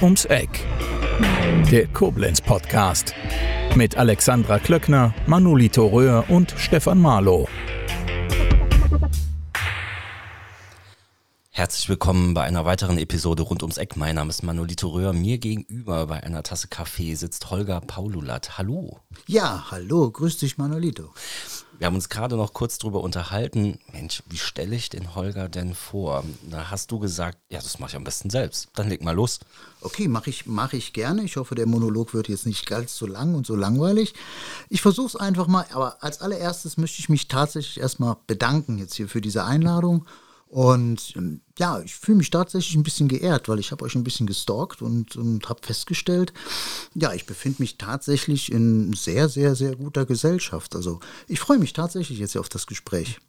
Rund ums Eck. Der Koblenz Podcast. Mit Alexandra Klöckner, Manolito Röhr und Stefan Marlow. Herzlich willkommen bei einer weiteren Episode rund ums Eck. Mein Name ist Manolito Röhr. Mir gegenüber bei einer Tasse Kaffee sitzt Holger Paululat. Hallo. Ja, hallo, grüß dich Manolito. Wir haben uns gerade noch kurz darüber unterhalten. Mensch, wie stelle ich den Holger denn vor? Da hast du gesagt, ja, das mache ich am besten selbst. Dann leg mal los. Okay, mache ich, mach ich gerne. Ich hoffe, der Monolog wird jetzt nicht ganz so lang und so langweilig. Ich versuche es einfach mal, aber als allererstes möchte ich mich tatsächlich erstmal bedanken jetzt hier für diese Einladung und ähm, ja, ich fühle mich tatsächlich ein bisschen geehrt, weil ich habe euch ein bisschen gestalkt und, und habe festgestellt, ja, ich befinde mich tatsächlich in sehr, sehr, sehr guter Gesellschaft. Also ich freue mich tatsächlich jetzt auf das Gespräch.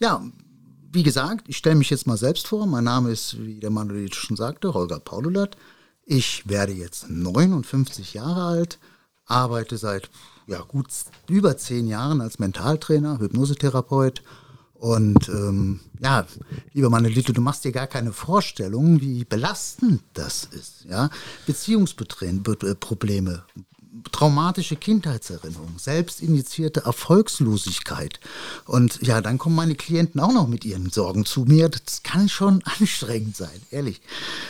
Ja, wie gesagt, ich stelle mich jetzt mal selbst vor. Mein Name ist, wie der Manuel schon sagte, Holger Paululat. Ich werde jetzt 59 Jahre alt, arbeite seit ja, gut über zehn Jahren als Mentaltrainer, Hypnosetherapeut und ähm, ja, lieber Manolito, du machst dir gar keine Vorstellung, wie belastend das ist. Ja? Beziehungsprobleme, traumatische Kindheitserinnerungen, selbstinitiierte Erfolgslosigkeit. Und ja, dann kommen meine Klienten auch noch mit ihren Sorgen zu mir. Das kann schon anstrengend sein, ehrlich.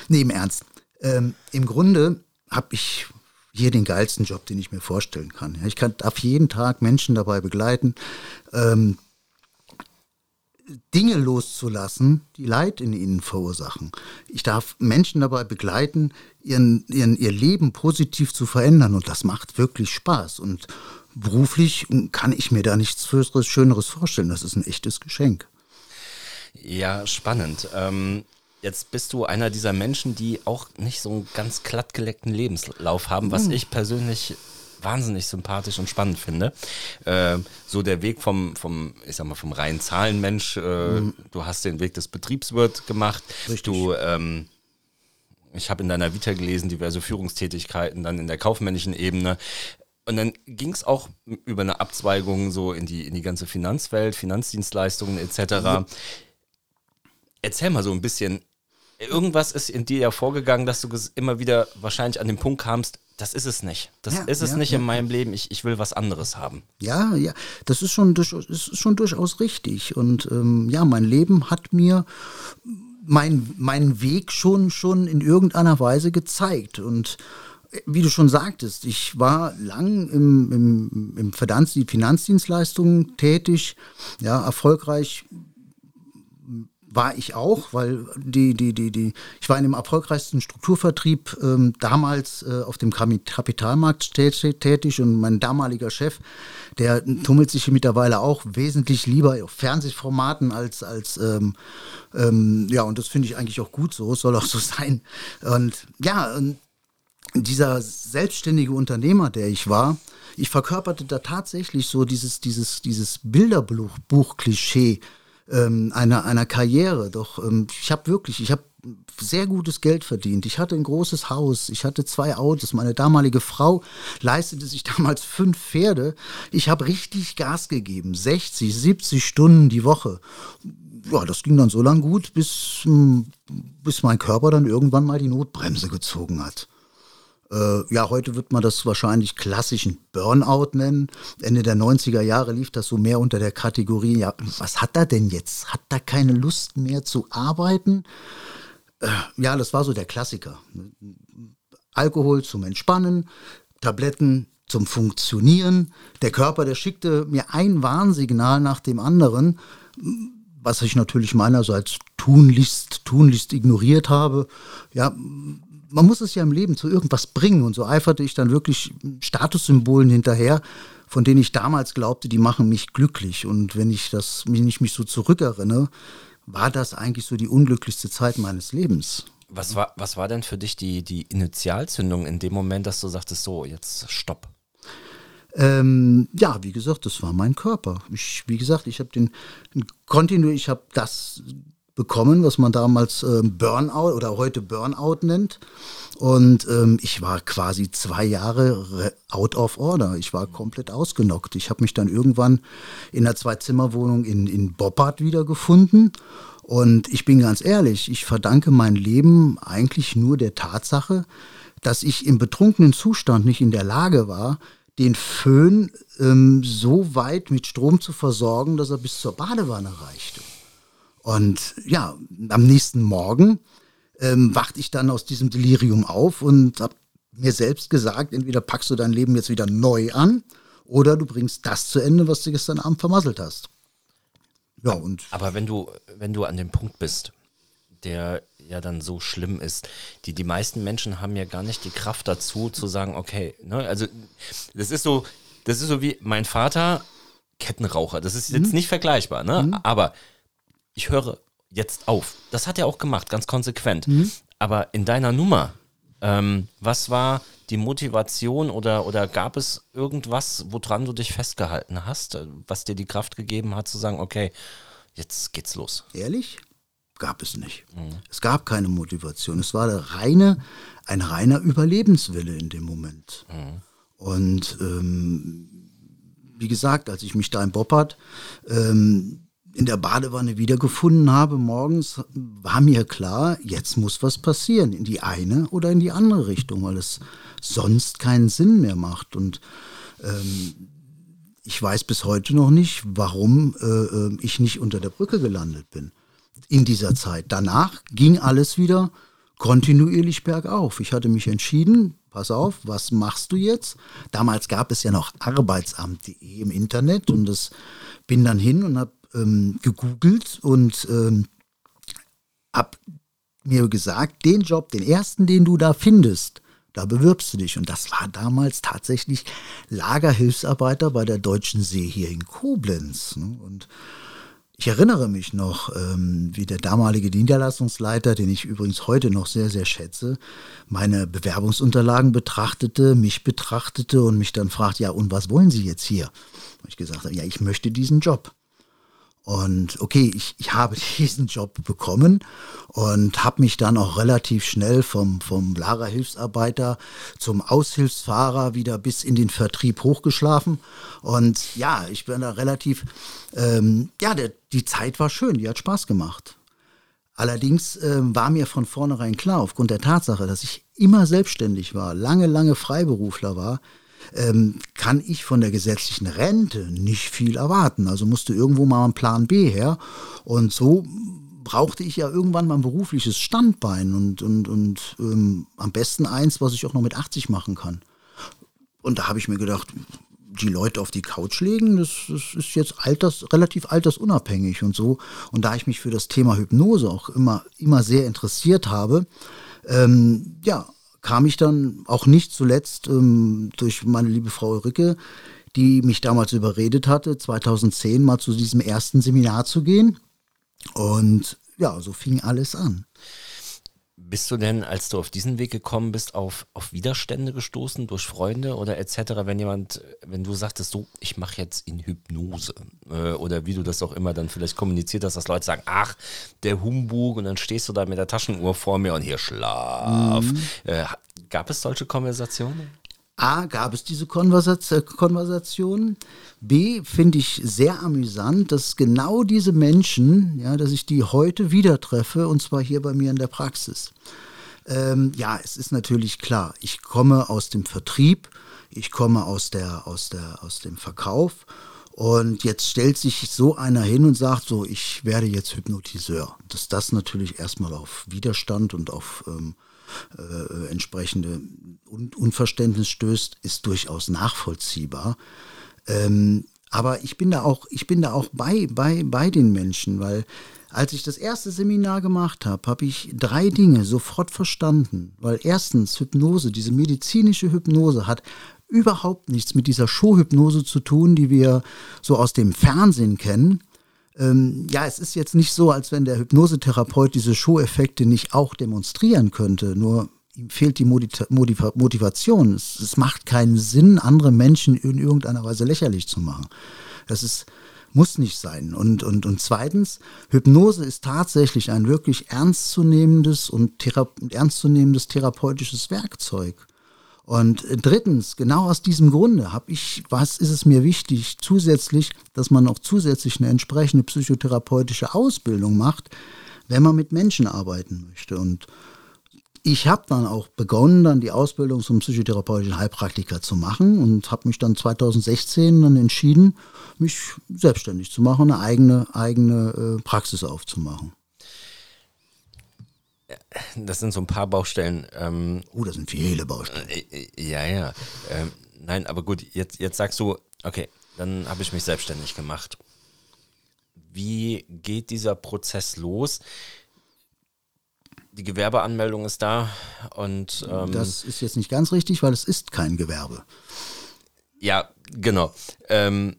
Nee, im Ernst. Ähm, Im Grunde habe ich hier den geilsten Job, den ich mir vorstellen kann. Ich kann auf jeden Tag Menschen dabei begleiten, ähm, Dinge loszulassen, die Leid in ihnen verursachen. Ich darf Menschen dabei begleiten, ihren, ihren, ihr Leben positiv zu verändern und das macht wirklich Spaß. Und beruflich kann ich mir da nichts Schöneres vorstellen. Das ist ein echtes Geschenk. Ja, spannend. Ähm, jetzt bist du einer dieser Menschen, die auch nicht so einen ganz glattgeleckten Lebenslauf haben, was hm. ich persönlich wahnsinnig sympathisch und spannend finde. Äh, so der Weg vom, vom, ich sag mal, vom reinen Zahlenmensch, äh, mhm. du hast den Weg des Betriebswirt gemacht. Richtig. Du, ähm, ich habe in deiner Vita gelesen, diverse Führungstätigkeiten, dann in der kaufmännischen Ebene. Und dann ging es auch über eine Abzweigung so in die, in die ganze Finanzwelt, Finanzdienstleistungen etc. Erzähl mal so ein bisschen, irgendwas ist in dir ja vorgegangen, dass du immer wieder wahrscheinlich an den Punkt kamst, das ist es nicht. Das ja, ist es ja, nicht ja. in meinem Leben. Ich, ich will was anderes haben. Ja, ja, das ist schon, durch, ist schon durchaus richtig. Und ähm, ja, mein Leben hat mir mein, meinen Weg schon, schon in irgendeiner Weise gezeigt. Und äh, wie du schon sagtest, ich war lang im, im, im Finanzdienstleistungen tätig, ja, erfolgreich war ich auch, weil die, die, die, die, ich war in dem erfolgreichsten Strukturvertrieb ähm, damals äh, auf dem Kapitalmarkt tätig und mein damaliger Chef, der tummelt sich mittlerweile auch wesentlich lieber auf Fernsehformaten als, als ähm, ähm, ja, und das finde ich eigentlich auch gut so, soll auch so sein. Und ja, und dieser selbstständige Unternehmer, der ich war, ich verkörperte da tatsächlich so dieses, dieses, dieses Bilderbuch-Klischee ähm, einer, einer Karriere. Doch ähm, ich habe wirklich, ich habe sehr gutes Geld verdient. Ich hatte ein großes Haus, ich hatte zwei Autos. Meine damalige Frau leistete sich damals fünf Pferde. Ich habe richtig Gas gegeben, 60, 70 Stunden die Woche. Ja, das ging dann so lang gut, bis, hm, bis mein Körper dann irgendwann mal die Notbremse gezogen hat. Äh, ja, heute wird man das wahrscheinlich klassischen Burnout nennen. Ende der 90er Jahre lief das so mehr unter der Kategorie, ja, was hat er denn jetzt? Hat er keine Lust mehr zu arbeiten? Äh, ja, das war so der Klassiker. Alkohol zum Entspannen, Tabletten zum Funktionieren. Der Körper, der schickte mir ein Warnsignal nach dem anderen, was ich natürlich meinerseits tunlichst, tunlichst ignoriert habe. Ja, man muss es ja im Leben zu irgendwas bringen. Und so eiferte ich dann wirklich Statussymbolen hinterher, von denen ich damals glaubte, die machen mich glücklich. Und wenn ich das, wenn ich mich so zurückerinnere, war das eigentlich so die unglücklichste Zeit meines Lebens. Was war, was war denn für dich die, die Initialzündung in dem Moment, dass du sagtest, so, jetzt stopp? Ähm, ja, wie gesagt, das war mein Körper. Ich, wie gesagt, ich habe den, Kontinuum, ich habe das bekommen, was man damals äh, Burnout oder heute Burnout nennt. Und ähm, ich war quasi zwei Jahre out of order. Ich war komplett ausgenockt. Ich habe mich dann irgendwann in einer Zwei-Zimmer-Wohnung in, in Boppard wiedergefunden. Und ich bin ganz ehrlich, ich verdanke mein Leben eigentlich nur der Tatsache, dass ich im betrunkenen Zustand nicht in der Lage war, den Föhn ähm, so weit mit Strom zu versorgen, dass er bis zur Badewanne reichte. Und ja, am nächsten Morgen ähm, wachte ich dann aus diesem Delirium auf und habe mir selbst gesagt, entweder packst du dein Leben jetzt wieder neu an oder du bringst das zu Ende, was du gestern Abend vermasselt hast. Ja, und Aber wenn du, wenn du an dem Punkt bist, der ja dann so schlimm ist. Die, die meisten Menschen haben ja gar nicht die Kraft dazu, zu sagen, okay, ne, also das ist so, das ist so wie mein Vater, Kettenraucher. Das ist jetzt mhm. nicht vergleichbar, ne? Mhm. Aber ich höre jetzt auf. Das hat er auch gemacht, ganz konsequent. Mhm. Aber in deiner Nummer, ähm, was war die Motivation oder, oder gab es irgendwas, woran du dich festgehalten hast, was dir die Kraft gegeben hat, zu sagen, okay, jetzt geht's los? Ehrlich? gab es nicht. Mhm. Es gab keine Motivation. Es war reine, ein reiner Überlebenswille in dem Moment. Mhm. Und ähm, wie gesagt, als ich mich da in Boppard ähm, in der Badewanne wiedergefunden habe morgens, war mir klar, jetzt muss was passieren, in die eine oder in die andere Richtung, weil es sonst keinen Sinn mehr macht. Und ähm, ich weiß bis heute noch nicht, warum äh, ich nicht unter der Brücke gelandet bin in dieser Zeit. Danach ging alles wieder kontinuierlich bergauf. Ich hatte mich entschieden, pass auf, was machst du jetzt? Damals gab es ja noch arbeitsamt.de im Internet und das bin dann hin und habe ähm, gegoogelt und ähm, habe mir gesagt, den Job, den ersten, den du da findest, da bewirbst du dich. Und das war damals tatsächlich Lagerhilfsarbeiter bei der Deutschen See hier in Koblenz. Ne? Und ich erinnere mich noch, ähm, wie der damalige Niederlassungsleiter, den ich übrigens heute noch sehr, sehr schätze, meine Bewerbungsunterlagen betrachtete, mich betrachtete und mich dann fragt, ja, und was wollen Sie jetzt hier? Und ich gesagt habe, ja, ich möchte diesen Job. Und okay, ich, ich habe diesen Job bekommen und habe mich dann auch relativ schnell vom, vom Lagerhilfsarbeiter zum Aushilfsfahrer wieder bis in den Vertrieb hochgeschlafen. Und ja, ich bin da relativ, ähm, ja, der, die Zeit war schön, die hat Spaß gemacht. Allerdings äh, war mir von vornherein klar, aufgrund der Tatsache, dass ich immer selbstständig war, lange, lange Freiberufler war, ähm, kann ich von der gesetzlichen Rente nicht viel erwarten. Also musste irgendwo mal ein Plan B her. Und so brauchte ich ja irgendwann mal ein berufliches Standbein und, und, und ähm, am besten eins, was ich auch noch mit 80 machen kann. Und da habe ich mir gedacht, die Leute auf die Couch legen, das, das, ist jetzt alters, relativ altersunabhängig und so. Und da ich mich für das Thema Hypnose auch immer, immer sehr interessiert habe, ähm, ja, kam ich dann auch nicht zuletzt ähm, durch meine liebe Frau Ulrike, die mich damals überredet hatte, 2010 mal zu diesem ersten Seminar zu gehen. Und ja, so fing alles an. Bist du denn, als du auf diesen Weg gekommen bist, auf, auf Widerstände gestoßen durch Freunde oder etc., wenn jemand, wenn du sagtest, so, ich mache jetzt in Hypnose äh, oder wie du das auch immer dann vielleicht kommuniziert hast, dass Leute sagen, ach, der Humbug und dann stehst du da mit der Taschenuhr vor mir und hier schlaf. Mhm. Äh, gab es solche Konversationen? A, gab es diese Konversation. B, finde ich sehr amüsant, dass genau diese Menschen, ja, dass ich die heute wieder treffe, und zwar hier bei mir in der Praxis. Ähm, ja, es ist natürlich klar, ich komme aus dem Vertrieb, ich komme aus, der, aus, der, aus dem Verkauf und jetzt stellt sich so einer hin und sagt so, ich werde jetzt Hypnotiseur. Dass das natürlich erstmal auf Widerstand und auf ähm, äh, entsprechende Un Unverständnis stößt, ist durchaus nachvollziehbar. Ähm, aber ich bin da auch, ich bin da auch bei, bei, bei den Menschen, weil als ich das erste Seminar gemacht habe, habe ich drei Dinge sofort verstanden. Weil erstens, Hypnose, diese medizinische Hypnose hat überhaupt nichts mit dieser Showhypnose zu tun, die wir so aus dem Fernsehen kennen, ähm, ja, es ist jetzt nicht so, als wenn der Hypnosetherapeut diese Show-Effekte nicht auch demonstrieren könnte, nur ihm fehlt die Motivation. Es, es, macht keinen Sinn, andere Menschen in irgendeiner Weise lächerlich zu machen. Das ist Muss nicht sein. Und, und, und zweitens, Hypnose ist tatsächlich ein wirklich ernstzunehmendes und thera ernstzunehmendes therapeutisches Werkzeug. Und drittens, genau aus diesem Grunde habe ich, was ist es mir wichtig, zusätzlich, dass man auch zusätzlich eine entsprechende psychotherapeutische Ausbildung macht, wenn man mit Menschen arbeiten möchte. Und ich habe dann auch begonnen, dann die Ausbildung zum psychotherapeutischen Heilpraktiker zu machen und habe mich dann 2016 dann entschieden, mich selbstständig zu machen, eine eigene, eigene äh, Praxis aufzumachen. Das sind so ein paar Baustellen. Ähm, oh, das sind viele Baustellen. Äh, äh, ja, ja. Ähm, nein, aber gut, jetzt, jetzt sagst du, okay, dann habe ich mich selbstständig gemacht. Wie geht dieser Prozess los? Die Gewerbeanmeldung ist da und ähm, das ist jetzt nicht ganz richtig, weil es ist kein Gewerbe. Ja, genau. Ähm,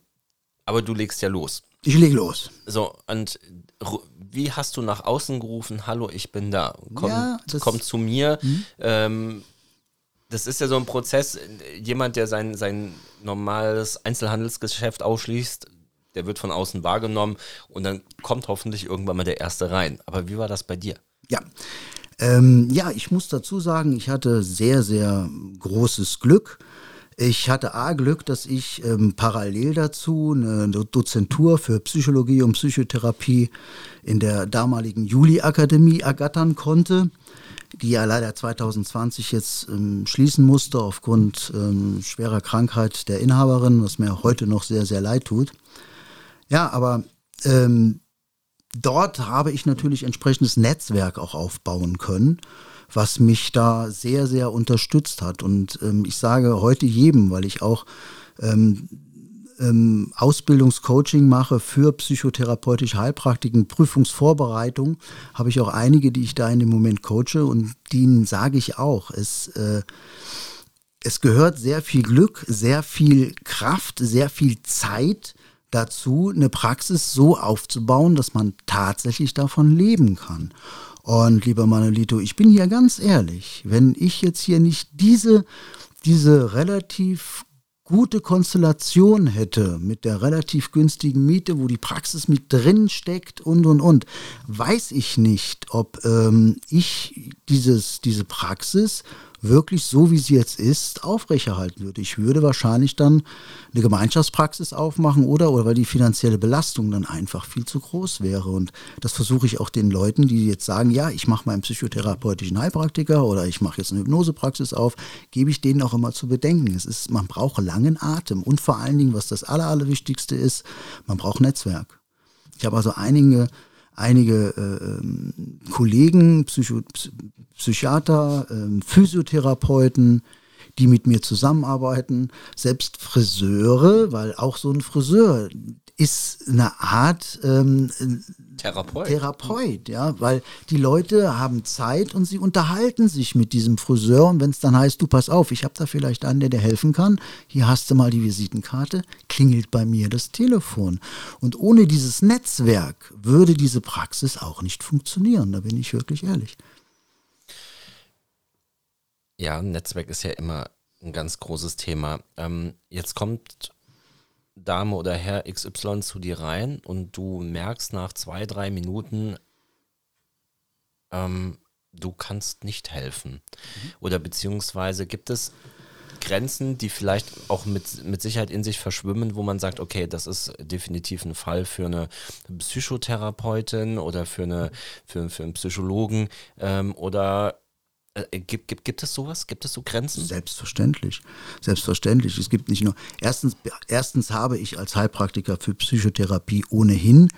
aber du legst ja los. Ich lege los. So, und wie hast du nach außen gerufen, hallo, ich bin da, komm, ja, komm zu mir. Hm? Ähm, das ist ja so ein Prozess, jemand, der sein, sein normales Einzelhandelsgeschäft ausschließt, der wird von außen wahrgenommen und dann kommt hoffentlich irgendwann mal der Erste rein. Aber wie war das bei dir? Ja, ähm, ja, ich muss dazu sagen, ich hatte sehr, sehr großes Glück. Ich hatte A Glück, dass ich ähm, parallel dazu eine Dozentur für Psychologie und Psychotherapie in der damaligen Juli-Akademie ergattern konnte, die ja leider 2020 jetzt ähm, schließen musste aufgrund ähm, schwerer Krankheit der Inhaberin, was mir heute noch sehr, sehr leid tut. Ja, aber ähm, dort habe ich natürlich entsprechendes Netzwerk auch aufbauen können was mich da sehr, sehr unterstützt hat. Und ähm, ich sage heute jedem, weil ich auch ähm, ähm, Ausbildungscoaching mache für psychotherapeutische Heilpraktiken, Prüfungsvorbereitung, habe ich auch einige, die ich da in dem Moment coache und denen sage ich auch, es, äh, es gehört sehr viel Glück, sehr viel Kraft, sehr viel Zeit dazu, eine Praxis so aufzubauen, dass man tatsächlich davon leben kann. Und lieber Manolito, ich bin hier ganz ehrlich, wenn ich jetzt hier nicht diese, diese relativ gute Konstellation hätte mit der relativ günstigen Miete, wo die Praxis mit drin steckt und und und, weiß ich nicht, ob ähm, ich dieses, diese Praxis wirklich so, wie sie jetzt ist, aufrechterhalten würde. Ich würde wahrscheinlich dann eine Gemeinschaftspraxis aufmachen oder, oder weil die finanzielle Belastung dann einfach viel zu groß wäre. Und das versuche ich auch den Leuten, die jetzt sagen, ja, ich mache meinen psychotherapeutischen Heilpraktiker oder ich mache jetzt eine Hypnosepraxis auf, gebe ich denen auch immer zu bedenken. Es ist, man braucht langen Atem und vor allen Dingen, was das Aller, Allerwichtigste ist, man braucht Netzwerk. Ich habe also einige einige äh, ähm, Kollegen, Psycho, Psychiater, äh, Physiotherapeuten, die mit mir zusammenarbeiten, selbst Friseure, weil auch so ein Friseur ist eine Art ähm, Therapeut. Therapeut, ja, weil die Leute haben Zeit und sie unterhalten sich mit diesem Friseur und wenn es dann heißt, du pass auf, ich habe da vielleicht einen, der dir helfen kann, hier hast du mal die Visitenkarte, klingelt bei mir das Telefon. Und ohne dieses Netzwerk würde diese Praxis auch nicht funktionieren, da bin ich wirklich ehrlich. Ja, Netzwerk ist ja immer ein ganz großes Thema. Ähm, jetzt kommt Dame oder Herr XY zu dir rein und du merkst nach zwei, drei Minuten, ähm, du kannst nicht helfen. Mhm. Oder beziehungsweise gibt es Grenzen, die vielleicht auch mit, mit Sicherheit in sich verschwimmen, wo man sagt, okay, das ist definitiv ein Fall für eine Psychotherapeutin oder für, eine, für, für einen Psychologen ähm, oder gibt, gibt, gibt es sowas? Gibt es so Grenzen? Selbstverständlich. Selbstverständlich. Es gibt nicht nur. Erstens, erstens habe ich als Heilpraktiker für Psychotherapie ohnehin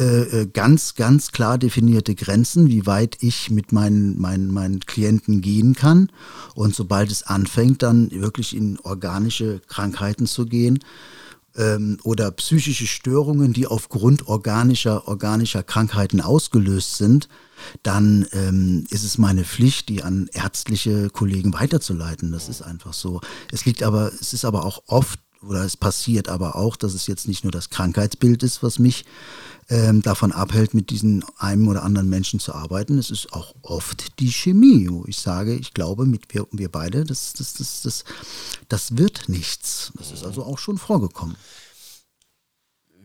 äh, äh, ganz, ganz klar definierte Grenzen, wie weit ich mit meinen, meinen, meinen Klienten gehen kann. Und sobald es anfängt, dann wirklich in organische Krankheiten zu gehen, ähm, oder psychische Störungen, die aufgrund organischer, organischer Krankheiten ausgelöst sind, dann ähm, ist es meine Pflicht, die an ärztliche Kollegen weiterzuleiten. Das ist einfach so. Es liegt aber, es ist aber auch oft oder es passiert aber auch, dass es jetzt nicht nur das Krankheitsbild ist, was mich ähm, davon abhält, mit diesen einem oder anderen Menschen zu arbeiten. Es ist auch oft die Chemie, wo ich sage, ich glaube, mit wir, wir beide, das, das, das, das, das wird nichts. Das ist also auch schon vorgekommen.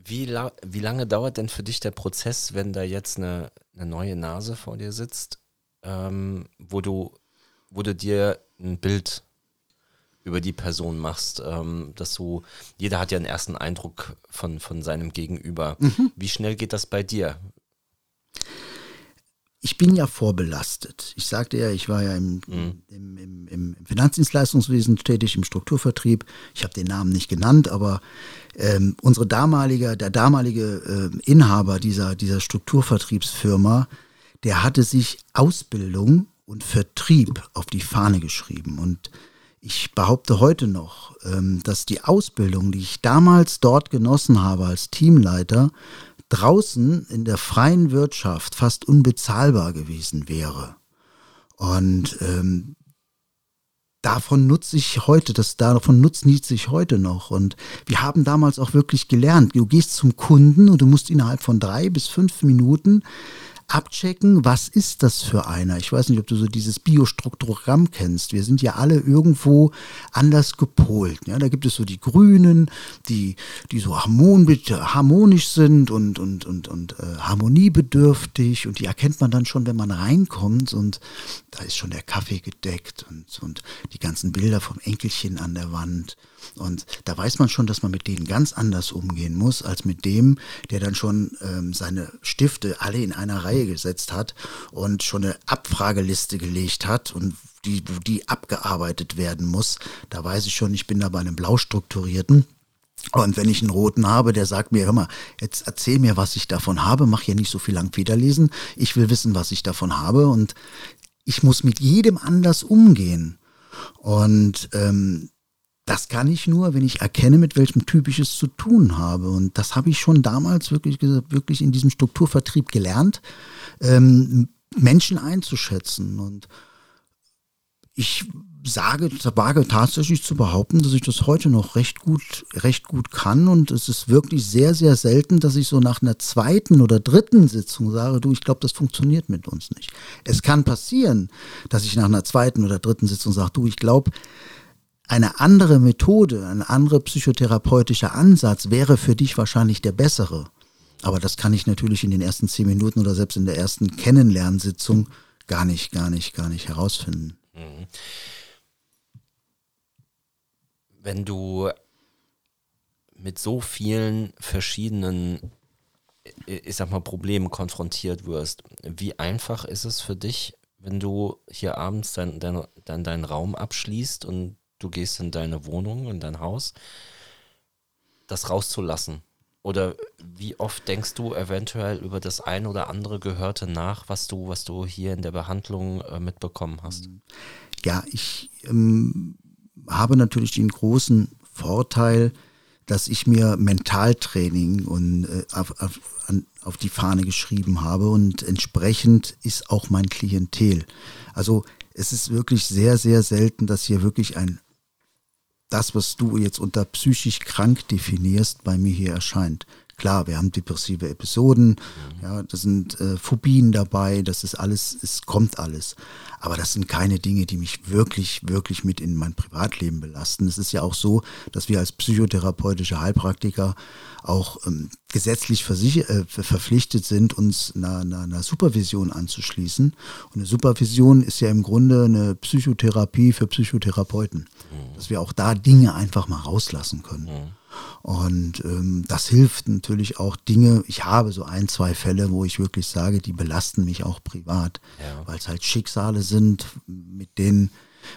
Wie, la wie lange dauert denn für dich der Prozess, wenn da jetzt eine, eine neue Nase vor dir sitzt, ähm, wo, du, wo du dir ein Bild über die Person machst, ähm, dass du, jeder hat ja einen ersten Eindruck von, von seinem Gegenüber. Mhm. Wie schnell geht das bei dir? ich bin ja vorbelastet. Ich sagte ja, ich war ja im, mhm. im, im, im, Finanzdienstleistungswesen tätig, im Strukturvertrieb. Ich habe den Namen nicht genannt, aber ähm, unsere damalige, der damalige äh, Inhaber dieser, dieser Strukturvertriebsfirma, der hatte sich Ausbildung und Vertrieb auf die Fahne geschrieben. Und ich behaupte heute noch, ähm, dass die Ausbildung, die ich damals dort genossen habe als Teamleiter, draußen in der freien Wirtschaft fast unbezahlbar gewesen wäre. Und ähm, davon nutze ich heute, das davon nutzt ich heute noch. Und wir haben damals auch wirklich gelernt, du gehst zum Kunden und du musst innerhalb von drei bis fünf Minuten abchecken, was ist das für einer. Ich weiß nicht, ob du so dieses Biostruktogramm kennst. Wir sind ja alle irgendwo anders gepolt. Ja, da gibt es so die Grünen, die, die so harmonisch sind und, und, und, und äh, harmoniebedürftig und die erkennt man dann schon, wenn man reinkommt und da ist schon der Kaffee gedeckt und, und die ganzen Bilder vom Enkelchen an der Wand. Und da weiß man schon, dass man mit denen ganz anders umgehen muss, als mit dem, der dann schon ähm, seine Stifte alle in einer Reihe gesetzt hat und schon eine Abfrageliste gelegt hat und die, die abgearbeitet werden muss. Da weiß ich schon, ich bin da bei einem blau strukturierten. Und wenn ich einen roten habe, der sagt mir, hör mal, jetzt erzähl mir, was ich davon habe, mach hier nicht so viel lang lesen. Ich will wissen, was ich davon habe. Und ich muss mit jedem anders umgehen. Und ähm, das kann ich nur, wenn ich erkenne, mit welchem Typ ich es zu tun habe. Und das habe ich schon damals wirklich, wirklich in diesem Strukturvertrieb gelernt, ähm, Menschen einzuschätzen. Und ich sage, wage tatsächlich zu behaupten, dass ich das heute noch recht gut, recht gut kann. Und es ist wirklich sehr, sehr selten, dass ich so nach einer zweiten oder dritten Sitzung sage, du, ich glaube, das funktioniert mit uns nicht. Es kann passieren, dass ich nach einer zweiten oder dritten Sitzung sage, du, ich glaube, eine andere Methode, ein anderer psychotherapeutischer Ansatz wäre für dich wahrscheinlich der bessere. Aber das kann ich natürlich in den ersten zehn Minuten oder selbst in der ersten Kennenlernsitzung gar nicht, gar nicht, gar nicht herausfinden. Mhm. Wenn du mit so vielen verschiedenen, ich sag mal, Problemen konfrontiert wirst, wie einfach ist es für dich, wenn du hier abends dein, dein, dein, deinen Raum abschließt und du gehst in deine Wohnung, in dein Haus, das rauszulassen? Oder wie oft denkst du eventuell über das ein oder andere Gehörte nach, was du, was du hier in der Behandlung äh, mitbekommen hast? Ja, ich ähm, habe natürlich den großen Vorteil, dass ich mir Mentaltraining und äh, auf, auf, auf, die Fahne geschrieben habe und entsprechend ist auch mein Klientel. Also es ist wirklich sehr, sehr selten, dass hier wirklich ein das, was du jetzt unter psychisch krank definierst, bei mir hier erscheint. Klar, wir haben depressive Episoden, mhm. ja, da sind äh, Phobien dabei, das ist alles, es kommt alles. Aber das sind keine Dinge, die mich wirklich, wirklich mit in mein Privatleben belasten. Es ist ja auch so, dass wir als psychotherapeutische Heilpraktiker auch ähm, gesetzlich äh, verpflichtet sind, uns einer, einer, einer, Supervision anzuschließen. Und eine Supervision ist ja im Grunde eine Psychotherapie für Psychotherapeuten, mhm. dass wir auch da Dinge einfach mal rauslassen können. Mhm. Und ähm, das hilft natürlich auch Dinge. Ich habe so ein, zwei Fälle, wo ich wirklich sage, die belasten mich auch privat, ja. weil es halt Schicksale sind, mit denen,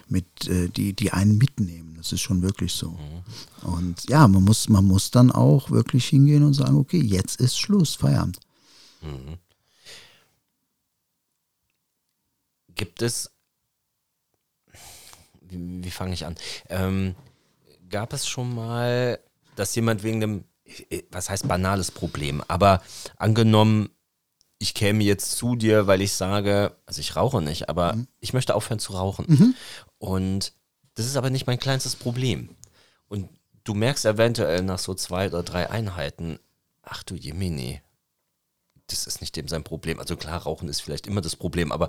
mit, äh, die, die einen mitnehmen. Das ist schon wirklich so. Mhm. Und ja, man muss, man muss dann auch wirklich hingehen und sagen, okay, jetzt ist Schluss, Feierabend. Mhm. Gibt es, wie, wie fange ich an? Ähm, gab es schon mal dass jemand wegen einem, was heißt banales Problem, aber angenommen, ich käme jetzt zu dir, weil ich sage, also ich rauche nicht, aber mhm. ich möchte aufhören zu rauchen. Mhm. Und das ist aber nicht mein kleinstes Problem. Und du merkst eventuell nach so zwei oder drei Einheiten, ach du Jemini, das ist nicht dem sein Problem. Also klar, Rauchen ist vielleicht immer das Problem, aber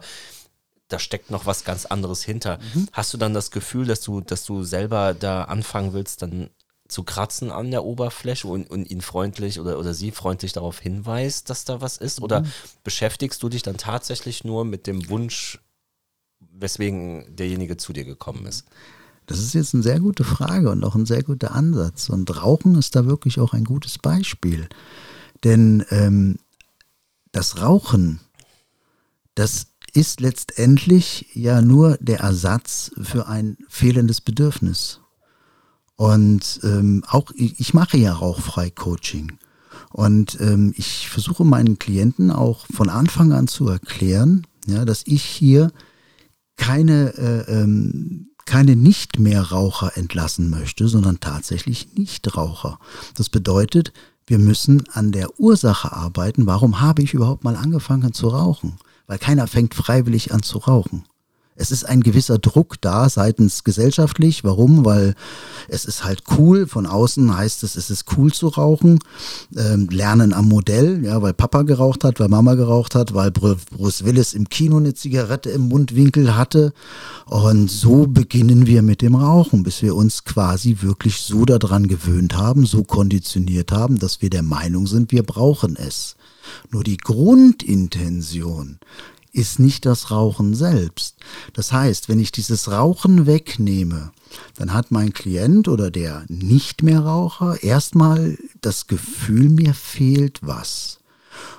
da steckt noch was ganz anderes hinter. Mhm. Hast du dann das Gefühl, dass du, dass du selber da anfangen willst, dann zu kratzen an der Oberfläche und, und ihn freundlich oder, oder sie freundlich darauf hinweist, dass da was ist? Oder mhm. beschäftigst du dich dann tatsächlich nur mit dem Wunsch, weswegen derjenige zu dir gekommen ist? Das ist jetzt eine sehr gute Frage und auch ein sehr guter Ansatz. Und Rauchen ist da wirklich auch ein gutes Beispiel. Denn ähm, das Rauchen, das ist letztendlich ja nur der Ersatz für ein fehlendes Bedürfnis. Und ähm, auch ich mache ja rauchfrei Coaching. Und ähm, ich versuche meinen Klienten auch von Anfang an zu erklären, ja, dass ich hier keine, äh, ähm, keine nicht mehr Raucher entlassen möchte, sondern tatsächlich Nichtraucher. Das bedeutet, wir müssen an der Ursache arbeiten. Warum habe ich überhaupt mal angefangen zu rauchen? Weil keiner fängt freiwillig an zu rauchen. Es ist ein gewisser Druck da seitens gesellschaftlich. Warum? Weil es ist halt cool. Von außen heißt es, es ist cool zu rauchen. Ähm, lernen am Modell, ja, weil Papa geraucht hat, weil Mama geraucht hat, weil Bruce Willis im Kino eine Zigarette im Mundwinkel hatte. Und so beginnen wir mit dem Rauchen, bis wir uns quasi wirklich so daran gewöhnt haben, so konditioniert haben, dass wir der Meinung sind, wir brauchen es. Nur die Grundintention ist nicht das Rauchen selbst. Das heißt, wenn ich dieses Rauchen wegnehme, dann hat mein Klient oder der nicht mehr Raucher erstmal das Gefühl, mir fehlt was.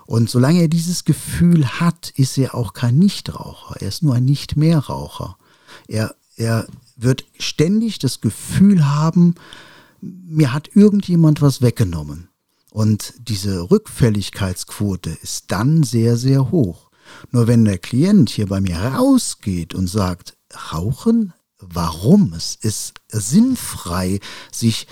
Und solange er dieses Gefühl hat, ist er auch kein Nichtraucher. Er ist nur ein Nicht-mehr-Raucher. Er, er wird ständig das Gefühl haben, mir hat irgendjemand was weggenommen. Und diese Rückfälligkeitsquote ist dann sehr, sehr hoch. Nur wenn der Klient hier bei mir rausgeht und sagt, Rauchen, warum? Es ist sinnfrei, sich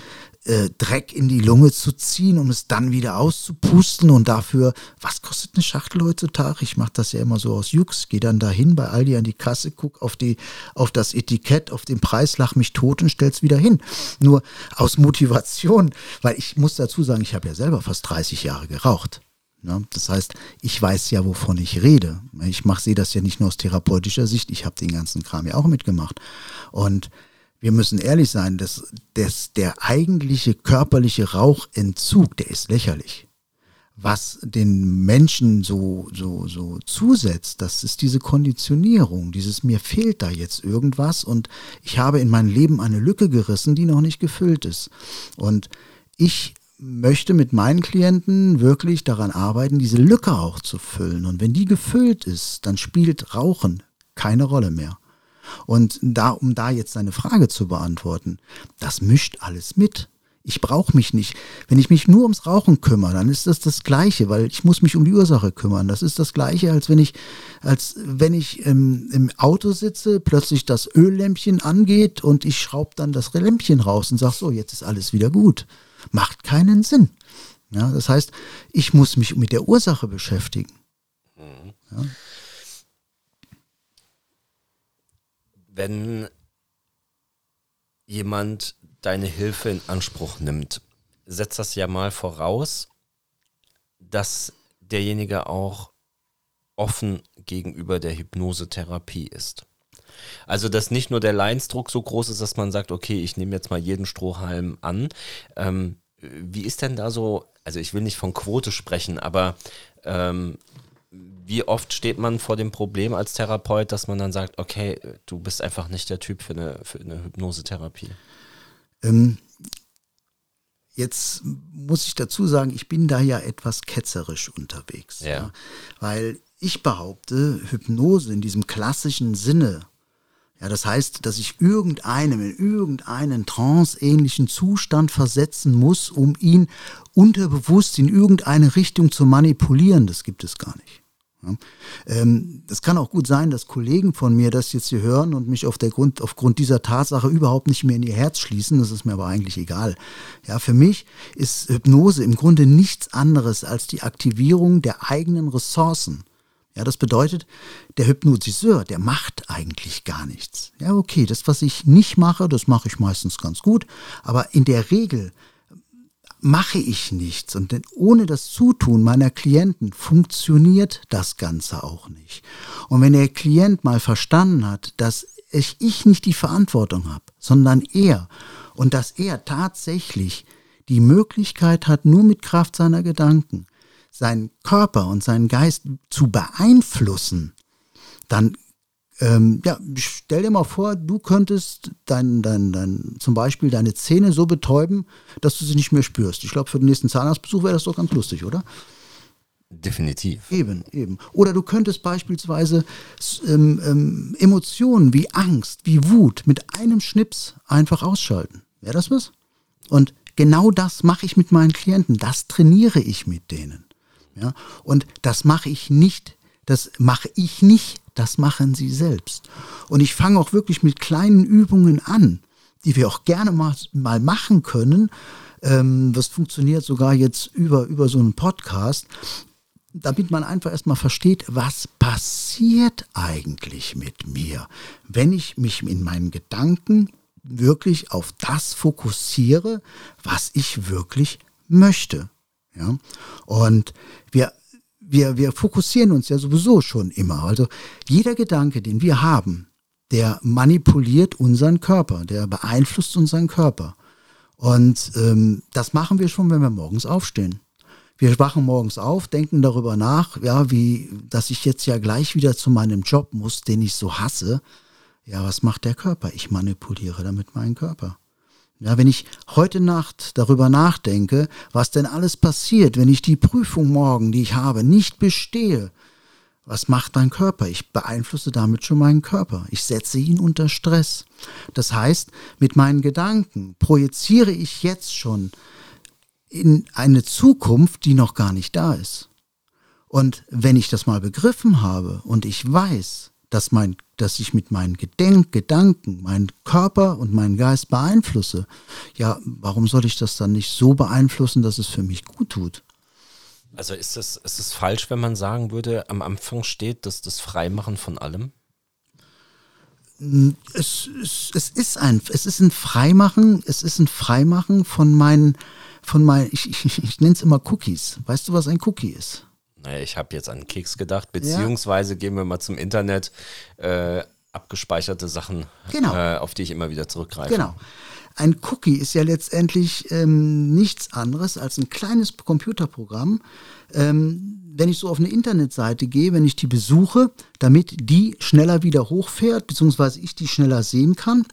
äh, Dreck in die Lunge zu ziehen, um es dann wieder auszupusten und dafür, was kostet eine Schachtel heutzutage? Ich mache das ja immer so aus Jux, gehe dann dahin bei Aldi an die Kasse, guck auf, die, auf das Etikett, auf den Preis, lach mich tot und stell's wieder hin. Nur aus Motivation, weil ich muss dazu sagen, ich habe ja selber fast 30 Jahre geraucht. Ne? Das heißt, ich weiß ja, wovon ich rede. Ich mache, sehe das ja nicht nur aus therapeutischer Sicht, ich habe den ganzen Kram ja auch mitgemacht. Und wir müssen ehrlich sein, dass, dass der eigentliche körperliche Rauchentzug, der ist lächerlich. Was den Menschen so, so, so zusetzt, das ist diese Konditionierung, dieses mir fehlt da jetzt irgendwas und ich habe in mein Leben eine Lücke gerissen, die noch nicht gefüllt ist. Und ich möchte mit meinen Klienten wirklich daran arbeiten, diese Lücke auch zu füllen. Und wenn die gefüllt ist, dann spielt Rauchen keine Rolle mehr. Und da, um da jetzt deine Frage zu beantworten, das mischt alles mit. Ich brauche mich nicht. Wenn ich mich nur ums Rauchen kümmere, dann ist das das Gleiche, weil ich muss mich um die Ursache kümmern. Das ist das Gleiche, als wenn ich, als wenn ich ähm, im Auto sitze, plötzlich das Öllämpchen angeht und ich schraube dann das Lämpchen raus und sage, so, jetzt ist alles wieder gut. Macht keinen Sinn. Ja, das heißt, ich muss mich mit der Ursache beschäftigen. Mhm. Ja. Wenn jemand deine Hilfe in Anspruch nimmt, setzt das ja mal voraus, dass derjenige auch offen gegenüber der Hypnosetherapie ist. Also, dass nicht nur der Leinsdruck so groß ist, dass man sagt, okay, ich nehme jetzt mal jeden Strohhalm an. Ähm, wie ist denn da so, also ich will nicht von Quote sprechen, aber ähm, wie oft steht man vor dem Problem als Therapeut, dass man dann sagt, okay, du bist einfach nicht der Typ für eine, für eine Hypnosetherapie? Ähm, jetzt muss ich dazu sagen, ich bin da ja etwas ketzerisch unterwegs. Ja. ja weil ich behaupte, Hypnose in diesem klassischen Sinne ja, das heißt, dass ich irgendeinem in irgendeinen tranceähnlichen Zustand versetzen muss, um ihn unterbewusst in irgendeine Richtung zu manipulieren. Das gibt es gar nicht. Ja. Ähm, es kann auch gut sein, dass Kollegen von mir das jetzt hier hören und mich auf der Grund, aufgrund dieser Tatsache überhaupt nicht mehr in ihr Herz schließen. Das ist mir aber eigentlich egal. Ja, für mich ist Hypnose im Grunde nichts anderes als die Aktivierung der eigenen Ressourcen. Ja, das bedeutet, der Hypnotiseur, der macht eigentlich gar nichts. Ja, okay, das, was ich nicht mache, das mache ich meistens ganz gut, aber in der Regel mache ich nichts. Und ohne das Zutun meiner Klienten funktioniert das Ganze auch nicht. Und wenn der Klient mal verstanden hat, dass ich nicht die Verantwortung habe, sondern er Und dass er tatsächlich die Möglichkeit hat, nur mit Kraft seiner Gedanken seinen Körper und seinen Geist zu beeinflussen, dann ähm, ja, stell dir mal vor, du könntest dein, dein, dein, zum Beispiel deine Zähne so betäuben, dass du sie nicht mehr spürst. Ich glaube, für den nächsten Zahnarztbesuch wäre das doch ganz lustig, oder? Definitiv. Eben, eben. Oder du könntest beispielsweise ähm, ähm, Emotionen wie Angst, wie Wut mit einem Schnips einfach ausschalten. Wäre das was? Und genau das mache ich mit meinen Klienten. Das trainiere ich mit denen. Ja? Und das mache ich nicht, das mache ich nicht, das machen sie selbst. Und ich fange auch wirklich mit kleinen Übungen an, die wir auch gerne mal, mal machen können. Ähm, das funktioniert sogar jetzt über, über so einen Podcast, damit man einfach erstmal versteht, was passiert eigentlich mit mir, wenn ich mich in meinen Gedanken wirklich auf das fokussiere, was ich wirklich möchte. Ja? Und wir, wir, wir fokussieren uns ja sowieso schon immer. Also jeder Gedanke, den wir haben, der manipuliert unseren Körper, der beeinflusst unseren Körper. Und ähm, das machen wir schon, wenn wir morgens aufstehen. Wir wachen morgens auf, denken darüber nach, ja, wie, dass ich jetzt ja gleich wieder zu meinem Job muss, den ich so hasse. Ja, was macht der Körper? Ich manipuliere damit meinen Körper. Ja, wenn ich heute Nacht darüber nachdenke, was denn alles passiert, wenn ich die Prüfung morgen, die ich habe, nicht bestehe, was macht mein Körper? Ich beeinflusse damit schon meinen Körper. Ich setze ihn unter Stress. Das heißt, mit meinen Gedanken projiziere ich jetzt schon in eine Zukunft, die noch gar nicht da ist. Und wenn ich das mal begriffen habe und ich weiß, dass, mein, dass ich mit meinen Gedenk Gedanken meinen Körper und meinen Geist beeinflusse, ja, warum soll ich das dann nicht so beeinflussen, dass es für mich gut tut? Also ist es, ist es falsch, wenn man sagen würde, am Anfang steht, dass das Freimachen von allem? Es, es, es, ist ein, es ist ein Freimachen, es ist ein Freimachen von meinen, von meinen, ich, ich, ich nenne es immer Cookies. Weißt du, was ein Cookie ist? Naja, ich habe jetzt an Keks gedacht, beziehungsweise ja. gehen wir mal zum Internet, äh, abgespeicherte Sachen, genau. äh, auf die ich immer wieder zurückgreife. Genau. Ein Cookie ist ja letztendlich ähm, nichts anderes als ein kleines Computerprogramm. Ähm, wenn ich so auf eine Internetseite gehe, wenn ich die besuche, damit die schneller wieder hochfährt, beziehungsweise ich die schneller sehen kann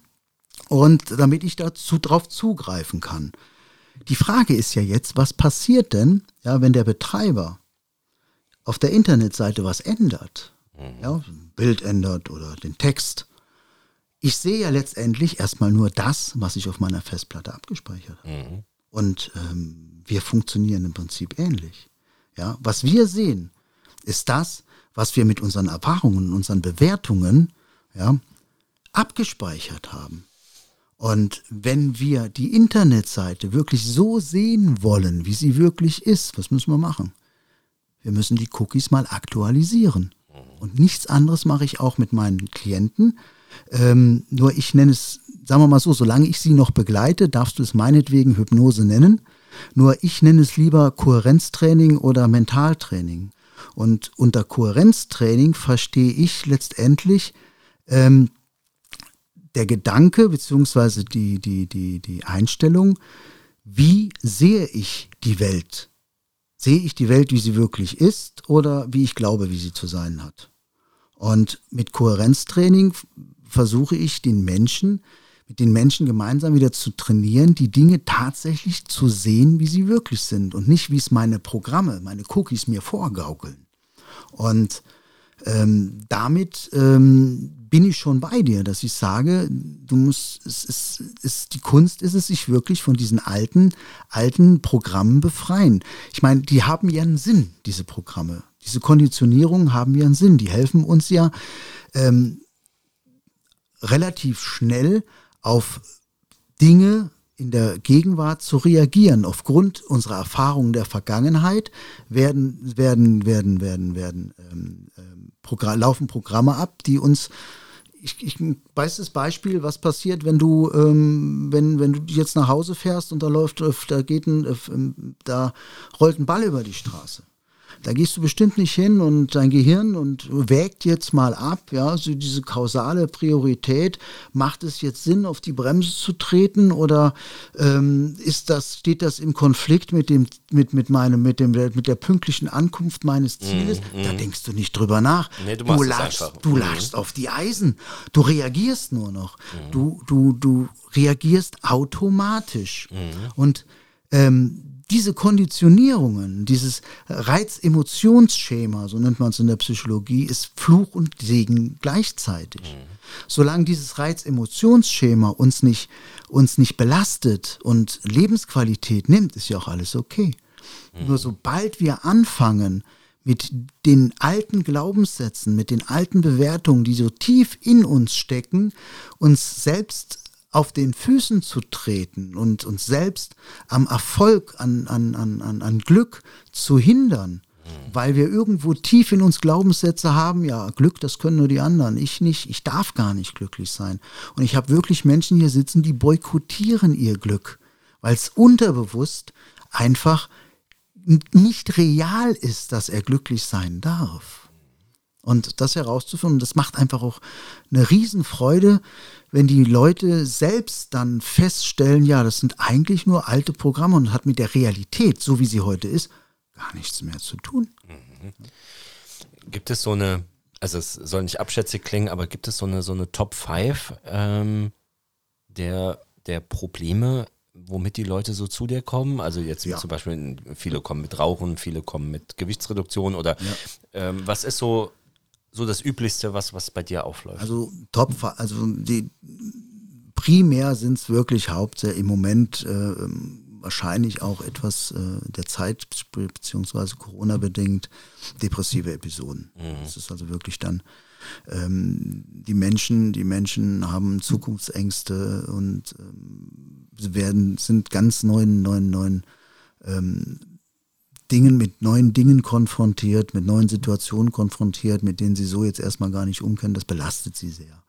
und damit ich dazu drauf zugreifen kann. Die Frage ist ja jetzt, was passiert denn, ja, wenn der Betreiber auf der Internetseite was ändert, mhm. ja, ein Bild ändert oder den Text, ich sehe ja letztendlich erstmal nur das, was ich auf meiner Festplatte abgespeichert habe. Mhm. Und ähm, wir funktionieren im Prinzip ähnlich. Ja, was wir sehen, ist das, was wir mit unseren Erfahrungen, unseren Bewertungen ja, abgespeichert haben. Und wenn wir die Internetseite wirklich so sehen wollen, wie sie wirklich ist, was müssen wir machen? Wir müssen die Cookies mal aktualisieren. Und nichts anderes mache ich auch mit meinen Klienten. Ähm, nur ich nenne es, sagen wir mal so, solange ich sie noch begleite, darfst du es meinetwegen Hypnose nennen. Nur ich nenne es lieber Kohärenztraining oder Mentaltraining. Und unter Kohärenztraining verstehe ich letztendlich ähm, der Gedanke bzw. Die, die, die, die Einstellung, wie sehe ich die Welt? Sehe ich die Welt, wie sie wirklich ist oder wie ich glaube, wie sie zu sein hat? Und mit Kohärenztraining versuche ich den Menschen, mit den Menschen gemeinsam wieder zu trainieren, die Dinge tatsächlich zu sehen, wie sie wirklich sind und nicht, wie es meine Programme, meine Cookies mir vorgaukeln. Und ähm, damit ähm, bin ich schon bei dir, dass ich sage, du musst, es ist, es, die Kunst ist es, sich wirklich von diesen alten, alten Programmen befreien. Ich meine, die haben ja einen Sinn, diese Programme. Diese Konditionierungen haben ja einen Sinn. Die helfen uns ja ähm, relativ schnell auf Dinge in der Gegenwart zu reagieren. Aufgrund unserer Erfahrungen der Vergangenheit werden, werden, werden, werden, werden ähm, ähm, Progr laufen Programme ab, die uns ich, ich weiß das Beispiel, was passiert, wenn du, ähm, wenn, wenn du jetzt nach Hause fährst und da läuft, da geht ein, da rollt ein Ball über die Straße. Da gehst du bestimmt nicht hin und dein Gehirn und wägt jetzt mal ab, ja, so diese kausale Priorität, macht es jetzt Sinn, auf die Bremse zu treten oder ähm, ist das, steht das im Konflikt mit dem, mit, mit meinem, mit dem, mit der pünktlichen Ankunft meines Zieles? Mm, mm. Da denkst du nicht drüber nach. Nee, du, du lagst, du mm. lagst auf die Eisen. Du reagierst nur noch. Mm. Du, du, du reagierst automatisch. Mm. Und ähm, diese Konditionierungen, dieses Reizemotionsschema, so nennt man es in der Psychologie, ist Fluch und Segen gleichzeitig. Mhm. Solange dieses Reizemotionsschema uns nicht, uns nicht belastet und Lebensqualität nimmt, ist ja auch alles okay. Mhm. Nur sobald wir anfangen, mit den alten Glaubenssätzen, mit den alten Bewertungen, die so tief in uns stecken, uns selbst auf den Füßen zu treten und uns selbst am Erfolg, an, an, an, an Glück zu hindern, weil wir irgendwo tief in uns Glaubenssätze haben, ja, Glück, das können nur die anderen, ich nicht, ich darf gar nicht glücklich sein. Und ich habe wirklich Menschen hier sitzen, die boykottieren ihr Glück, weil es unterbewusst einfach nicht real ist, dass er glücklich sein darf. Und das herauszufinden, das macht einfach auch eine Riesenfreude, wenn die Leute selbst dann feststellen, ja, das sind eigentlich nur alte Programme und hat mit der Realität, so wie sie heute ist, gar nichts mehr zu tun. Mhm. Gibt es so eine, also es soll nicht abschätzig klingen, aber gibt es so eine, so eine Top 5 ähm, der, der Probleme, womit die Leute so zu dir kommen? Also jetzt ja. zum Beispiel, viele kommen mit Rauchen, viele kommen mit Gewichtsreduktion oder ja. ähm, was ist so so das Üblichste, was, was bei dir aufläuft? Also top, also die primär sind es wirklich hauptsächlich im Moment äh, wahrscheinlich auch etwas äh, der Zeit beziehungsweise Corona bedingt depressive Episoden. Mhm. Das ist also wirklich dann ähm, die Menschen, die Menschen haben Zukunftsängste und ähm, werden sind ganz neuen neuen neuen ähm, Dingen, mit neuen Dingen konfrontiert, mit neuen Situationen konfrontiert, mit denen sie so jetzt erstmal gar nicht umkennen. Das belastet sie sehr.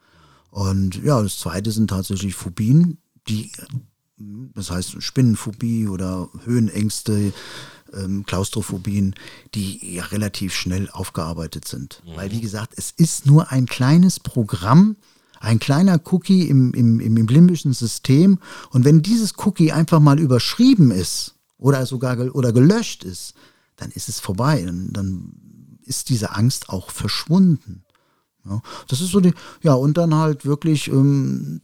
Und ja, das zweite sind tatsächlich Phobien, die, das heißt Spinnenphobie oder Höhenängste, ähm, Klaustrophobien, die ja relativ schnell aufgearbeitet sind. Mhm. Weil, wie gesagt, es ist nur ein kleines Programm, ein kleiner Cookie im, im, im limbischen System. Und wenn dieses Cookie einfach mal überschrieben ist, oder sogar oder gelöscht ist, dann ist es vorbei. Dann, dann ist diese Angst auch verschwunden. Ja, das ist so die, ja, und dann halt wirklich, ähm,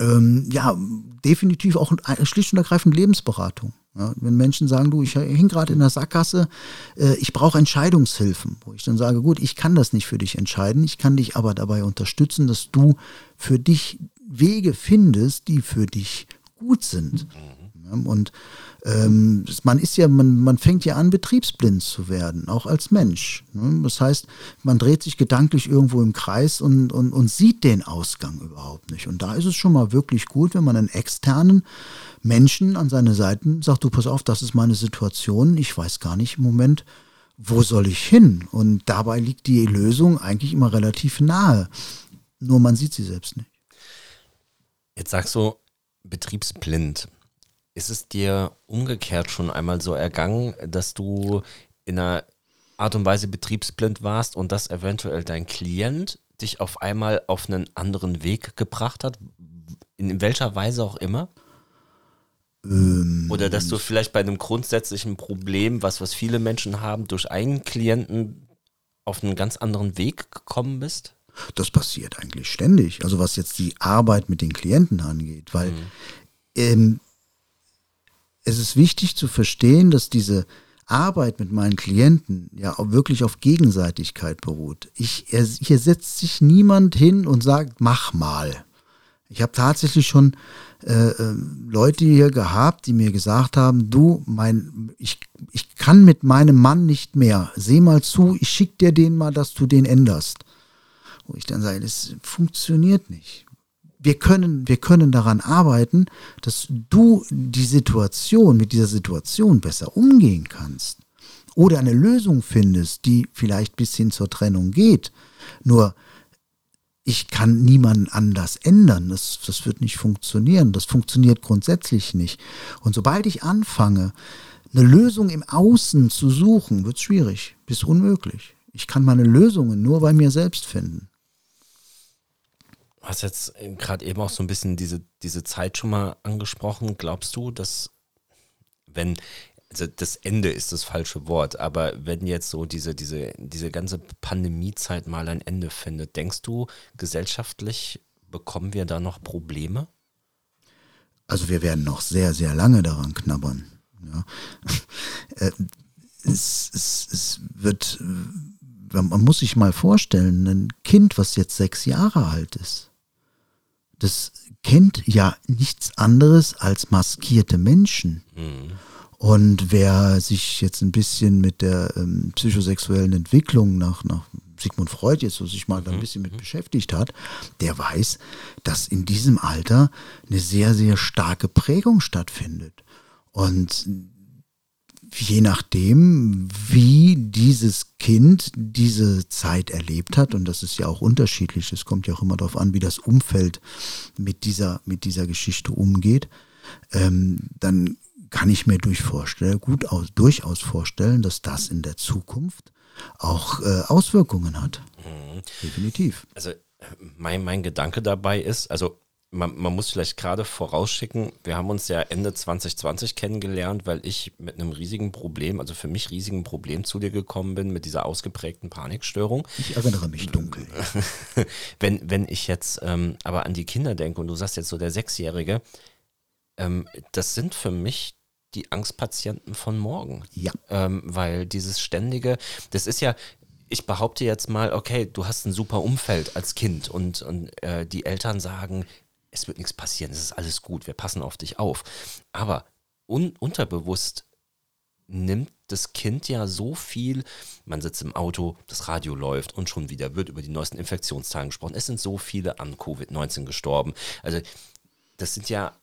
ähm, ja, definitiv auch schlicht und ergreifend Lebensberatung. Ja, wenn Menschen sagen, du, ich hing gerade in der Sackgasse, äh, ich brauche Entscheidungshilfen, wo ich dann sage, gut, ich kann das nicht für dich entscheiden, ich kann dich aber dabei unterstützen, dass du für dich Wege findest, die für dich gut sind. Mhm. Ja, und ähm, man ist ja, man, man fängt ja an, betriebsblind zu werden, auch als Mensch. Ne? Das heißt, man dreht sich gedanklich irgendwo im Kreis und, und, und sieht den Ausgang überhaupt nicht. Und da ist es schon mal wirklich gut, wenn man einen externen Menschen an seine Seiten sagt, du pass auf, das ist meine Situation, ich weiß gar nicht im Moment, wo soll ich hin? Und dabei liegt die Lösung eigentlich immer relativ nahe. Nur man sieht sie selbst nicht. Jetzt sagst du betriebsblind. Ist es dir umgekehrt schon einmal so ergangen, dass du in einer Art und Weise betriebsblind warst und dass eventuell dein Klient dich auf einmal auf einen anderen Weg gebracht hat? In welcher Weise auch immer? Ähm, Oder dass du vielleicht bei einem grundsätzlichen Problem, was, was viele Menschen haben, durch einen Klienten auf einen ganz anderen Weg gekommen bist? Das passiert eigentlich ständig. Also was jetzt die Arbeit mit den Klienten angeht, weil mhm. ähm, es ist wichtig zu verstehen, dass diese Arbeit mit meinen Klienten ja auch wirklich auf Gegenseitigkeit beruht. Ich, hier setzt sich niemand hin und sagt, mach mal. Ich habe tatsächlich schon äh, äh, Leute hier gehabt, die mir gesagt haben, du, mein, ich, ich kann mit meinem Mann nicht mehr. Seh mal zu, ich schick dir den mal, dass du den änderst. Wo ich dann sage, das funktioniert nicht wir können, wir können daran arbeiten, dass du die Situation, mit dieser Situation besser umgehen kannst. Oder eine Lösung findest, die vielleicht bis hin zur Trennung geht. Nur, ich kann niemanden anders ändern. Das, das wird nicht funktionieren. Das funktioniert grundsätzlich nicht. Und sobald ich anfange, eine Lösung im Außen zu suchen, wird schwierig, bis unmöglich. Ich kann meine Lösungen nur bei mir selbst finden. Du hast jetzt gerade eben auch so ein bisschen diese, diese Zeit schon mal angesprochen. Glaubst du, dass wenn, also das Ende ist das falsche Wort, aber wenn jetzt so diese, diese, diese ganze Pandemiezeit mal ein Ende findet, denkst du, gesellschaftlich bekommen wir da noch Probleme? Also wir werden noch sehr, sehr lange daran knabbern. Ja. Äh, es, es, es wird, man muss sich mal vorstellen, ein Kind, was jetzt sechs Jahre alt ist, das kennt ja nichts anderes als maskierte Menschen. Mhm. Und wer sich jetzt ein bisschen mit der ähm, psychosexuellen Entwicklung nach, nach Sigmund Freud jetzt so sich mal ein mhm. bisschen mit beschäftigt hat, der weiß, dass in diesem Alter eine sehr, sehr starke Prägung stattfindet. Und je nachdem, wie dieses Kind diese Zeit erlebt hat, und das ist ja auch unterschiedlich, es kommt ja auch immer darauf an, wie das Umfeld mit dieser, mit dieser Geschichte umgeht, ähm, dann kann ich mir durch vorstellen, gut aus, durchaus vorstellen, dass das in der Zukunft auch äh, Auswirkungen hat. Mhm. Definitiv. Also mein, mein Gedanke dabei ist, also man, man, muss vielleicht gerade vorausschicken, wir haben uns ja Ende 2020 kennengelernt, weil ich mit einem riesigen Problem, also für mich riesigen Problem zu dir gekommen bin mit dieser ausgeprägten Panikstörung. Ich erinnere mich dunkel. wenn, wenn ich jetzt ähm, aber an die Kinder denke und du sagst jetzt so der Sechsjährige, ähm, das sind für mich die Angstpatienten von morgen. Ja. Ähm, weil dieses ständige, das ist ja, ich behaupte jetzt mal, okay, du hast ein super Umfeld als Kind und, und äh, die Eltern sagen, es wird nichts passieren, es ist alles gut, wir passen auf dich auf. Aber un unterbewusst nimmt das Kind ja so viel, man sitzt im Auto, das Radio läuft und schon wieder wird über die neuesten Infektionszahlen gesprochen. Es sind so viele an Covid-19 gestorben. Also das sind ja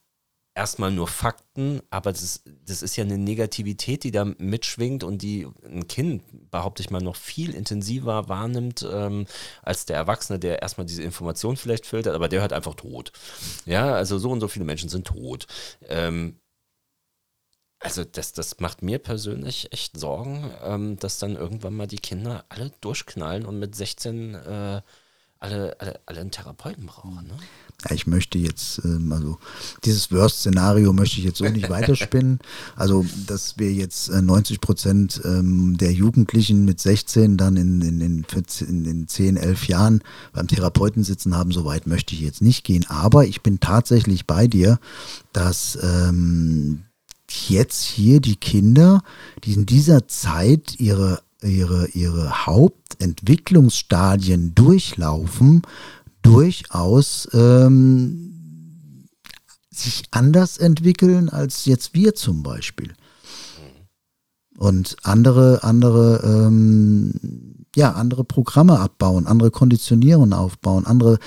erstmal nur Fakten, aber das ist, das ist ja eine Negativität, die da mitschwingt und die ein Kind, behaupte ich mal, noch viel intensiver wahrnimmt ähm, als der Erwachsene, der erstmal diese Information vielleicht filtert, aber der hört einfach tot. Ja, also so und so viele Menschen sind tot. Ähm, also das, das macht mir persönlich echt Sorgen, ähm, dass dann irgendwann mal die Kinder alle durchknallen und mit 16 äh, alle, alle, alle einen Therapeuten brauchen. Ne? Ja, ich möchte jetzt, ähm, also dieses Worst-Szenario möchte ich jetzt so nicht weiterspinnen. Also, dass wir jetzt äh, 90 Prozent ähm, der Jugendlichen mit 16 dann in, in, in, 14, in, in 10, 11 Jahren beim Therapeuten sitzen haben, so weit möchte ich jetzt nicht gehen. Aber ich bin tatsächlich bei dir, dass ähm, jetzt hier die Kinder, die in dieser Zeit ihre ihre, ihre Hauptentwicklungsstadien durchlaufen, durchaus ähm, sich anders entwickeln als jetzt wir zum Beispiel. Und andere, andere, ähm, ja, andere Programme abbauen, andere Konditionierungen aufbauen, andere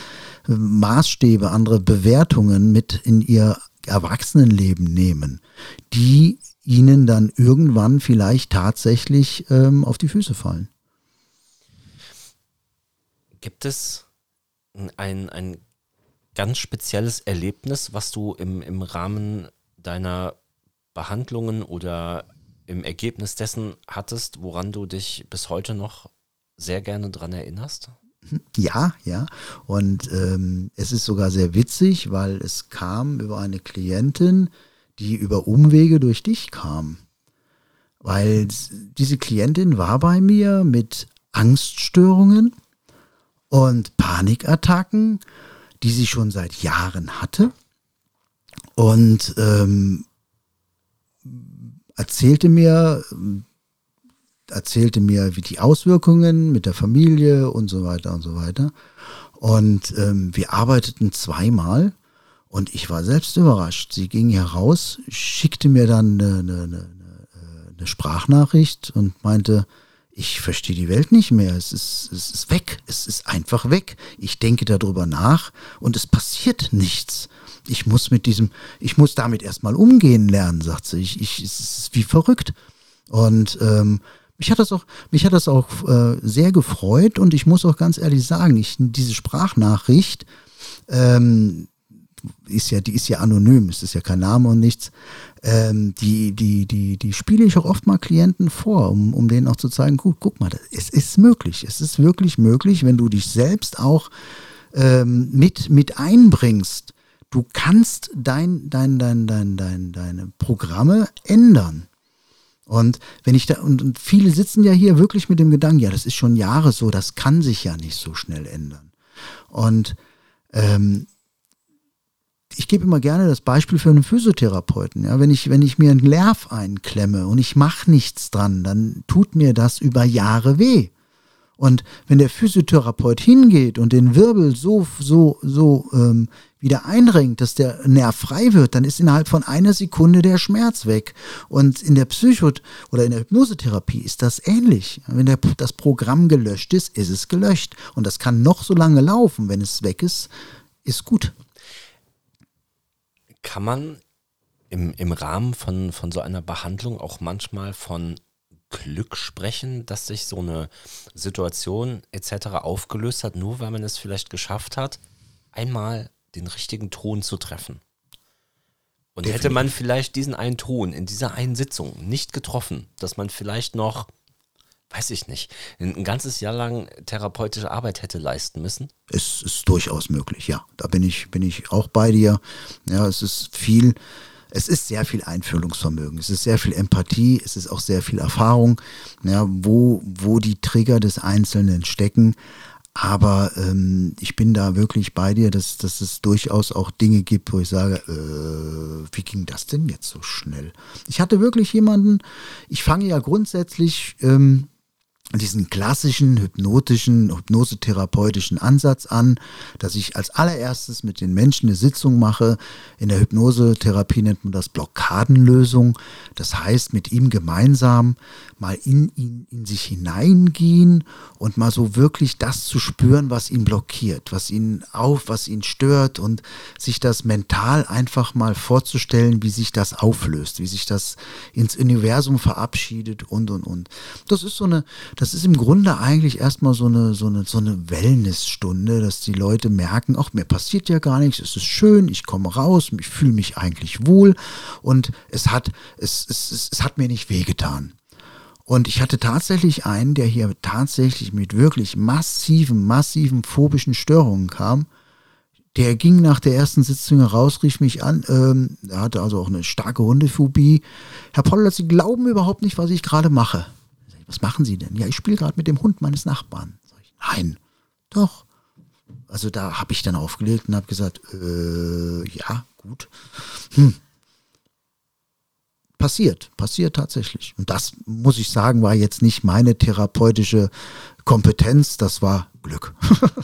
äh, Maßstäbe, andere Bewertungen mit in ihr Erwachsenenleben nehmen, die ihnen dann irgendwann vielleicht tatsächlich ähm, auf die Füße fallen. Gibt es ein, ein ganz spezielles Erlebnis, was du im, im Rahmen deiner Behandlungen oder im Ergebnis dessen hattest, woran du dich bis heute noch sehr gerne dran erinnerst? Ja, ja. Und ähm, es ist sogar sehr witzig, weil es kam über eine Klientin, die über Umwege durch dich kam. Weil diese Klientin war bei mir mit Angststörungen und Panikattacken, die sie schon seit Jahren hatte. Und ähm, erzählte mir, erzählte mir, wie die Auswirkungen mit der Familie und so weiter und so weiter. Und ähm, wir arbeiteten zweimal und ich war selbst überrascht. Sie ging heraus, schickte mir dann eine, eine, eine, eine Sprachnachricht und meinte, ich verstehe die Welt nicht mehr. Es ist, es ist weg. Es ist einfach weg. Ich denke darüber nach und es passiert nichts. Ich muss mit diesem, ich muss damit erstmal umgehen lernen, sagt sie. Ich, ich, es ist wie verrückt. Und ähm, mich hat das auch, mich hat das auch äh, sehr gefreut und ich muss auch ganz ehrlich sagen, ich, diese Sprachnachricht, ähm, ist ja, die ist ja anonym, es ist ja kein Name und nichts. Ähm, die, die, die, die spiele ich auch oft mal Klienten vor, um, um denen auch zu zeigen, gut, guck mal, es ist möglich. Es ist wirklich möglich, wenn du dich selbst auch ähm, mit, mit einbringst. Du kannst dein, dein, dein, dein, dein, deine Programme ändern. Und wenn ich da, und, und viele sitzen ja hier wirklich mit dem Gedanken, ja, das ist schon Jahre so, das kann sich ja nicht so schnell ändern. Und ähm, ich gebe immer gerne das Beispiel für einen Physiotherapeuten. Ja, wenn ich, wenn ich mir einen Nerv einklemme und ich mache nichts dran, dann tut mir das über Jahre weh. Und wenn der Physiotherapeut hingeht und den Wirbel so, so, so ähm, wieder einrenkt, dass der Nerv frei wird, dann ist innerhalb von einer Sekunde der Schmerz weg. Und in der Psycho- oder in der Hypnosetherapie ist das ähnlich. Wenn der, das Programm gelöscht ist, ist es gelöscht. Und das kann noch so lange laufen. Wenn es weg ist, ist gut. Kann man im, im Rahmen von, von so einer Behandlung auch manchmal von Glück sprechen, dass sich so eine Situation etc. aufgelöst hat, nur weil man es vielleicht geschafft hat, einmal den richtigen Ton zu treffen. Und Definitiv. hätte man vielleicht diesen einen Ton in dieser einen Sitzung nicht getroffen, dass man vielleicht noch, weiß ich nicht, ein ganzes Jahr lang therapeutische Arbeit hätte leisten müssen? Es ist durchaus möglich, ja. Da bin ich, bin ich auch bei dir. Ja, es ist viel, es ist sehr viel Einfühlungsvermögen, es ist sehr viel Empathie, es ist auch sehr viel Erfahrung, ja, wo, wo die Trigger des Einzelnen stecken. Aber ähm, ich bin da wirklich bei dir, dass, dass es durchaus auch Dinge gibt, wo ich sage, äh, wie ging das denn jetzt so schnell? Ich hatte wirklich jemanden, ich fange ja grundsätzlich ähm, diesen klassischen hypnotischen, hypnosetherapeutischen Ansatz an, dass ich als allererstes mit den Menschen eine Sitzung mache. In der Hypnosetherapie nennt man das Blockadenlösung. Das heißt, mit ihm gemeinsam mal in ihn, in sich hineingehen und mal so wirklich das zu spüren, was ihn blockiert, was ihn auf, was ihn stört und sich das mental einfach mal vorzustellen, wie sich das auflöst, wie sich das ins Universum verabschiedet und, und, und. Das ist so eine, das ist im Grunde eigentlich erstmal so eine, so eine, so eine Wellnessstunde, dass die Leute merken, ach, mir passiert ja gar nichts, es ist schön, ich komme raus, ich fühle mich eigentlich wohl und es hat, es, es, es, es hat mir nicht wehgetan. Und ich hatte tatsächlich einen, der hier tatsächlich mit wirklich massiven, massiven phobischen Störungen kam. Der ging nach der ersten Sitzung raus, rief mich an. Ähm, er hatte also auch eine starke Hundephobie. Herr Pollert, Sie glauben überhaupt nicht, was ich gerade mache was machen Sie denn? Ja, ich spiele gerade mit dem Hund meines Nachbarn. Ich, Nein, doch. Also da habe ich dann aufgelegt und habe gesagt, äh, ja, gut. Hm. Passiert, passiert tatsächlich. Und das, muss ich sagen, war jetzt nicht meine therapeutische Kompetenz, das war Glück.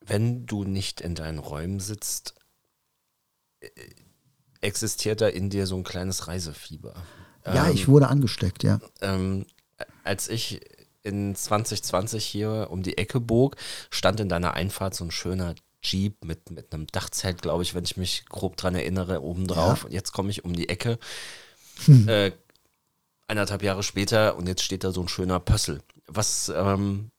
Wenn du nicht in deinen Räumen sitzt, äh, existiert da in dir so ein kleines Reisefieber. Ja, ähm, ich wurde angesteckt, ja. Ähm, als ich in 2020 hier um die Ecke bog, stand in deiner Einfahrt so ein schöner Jeep mit, mit einem Dachzelt, glaube ich, wenn ich mich grob dran erinnere, obendrauf. Ja. Und jetzt komme ich um die Ecke, hm. äh, eineinhalb Jahre später, und jetzt steht da so ein schöner Pössl. Was, ähm,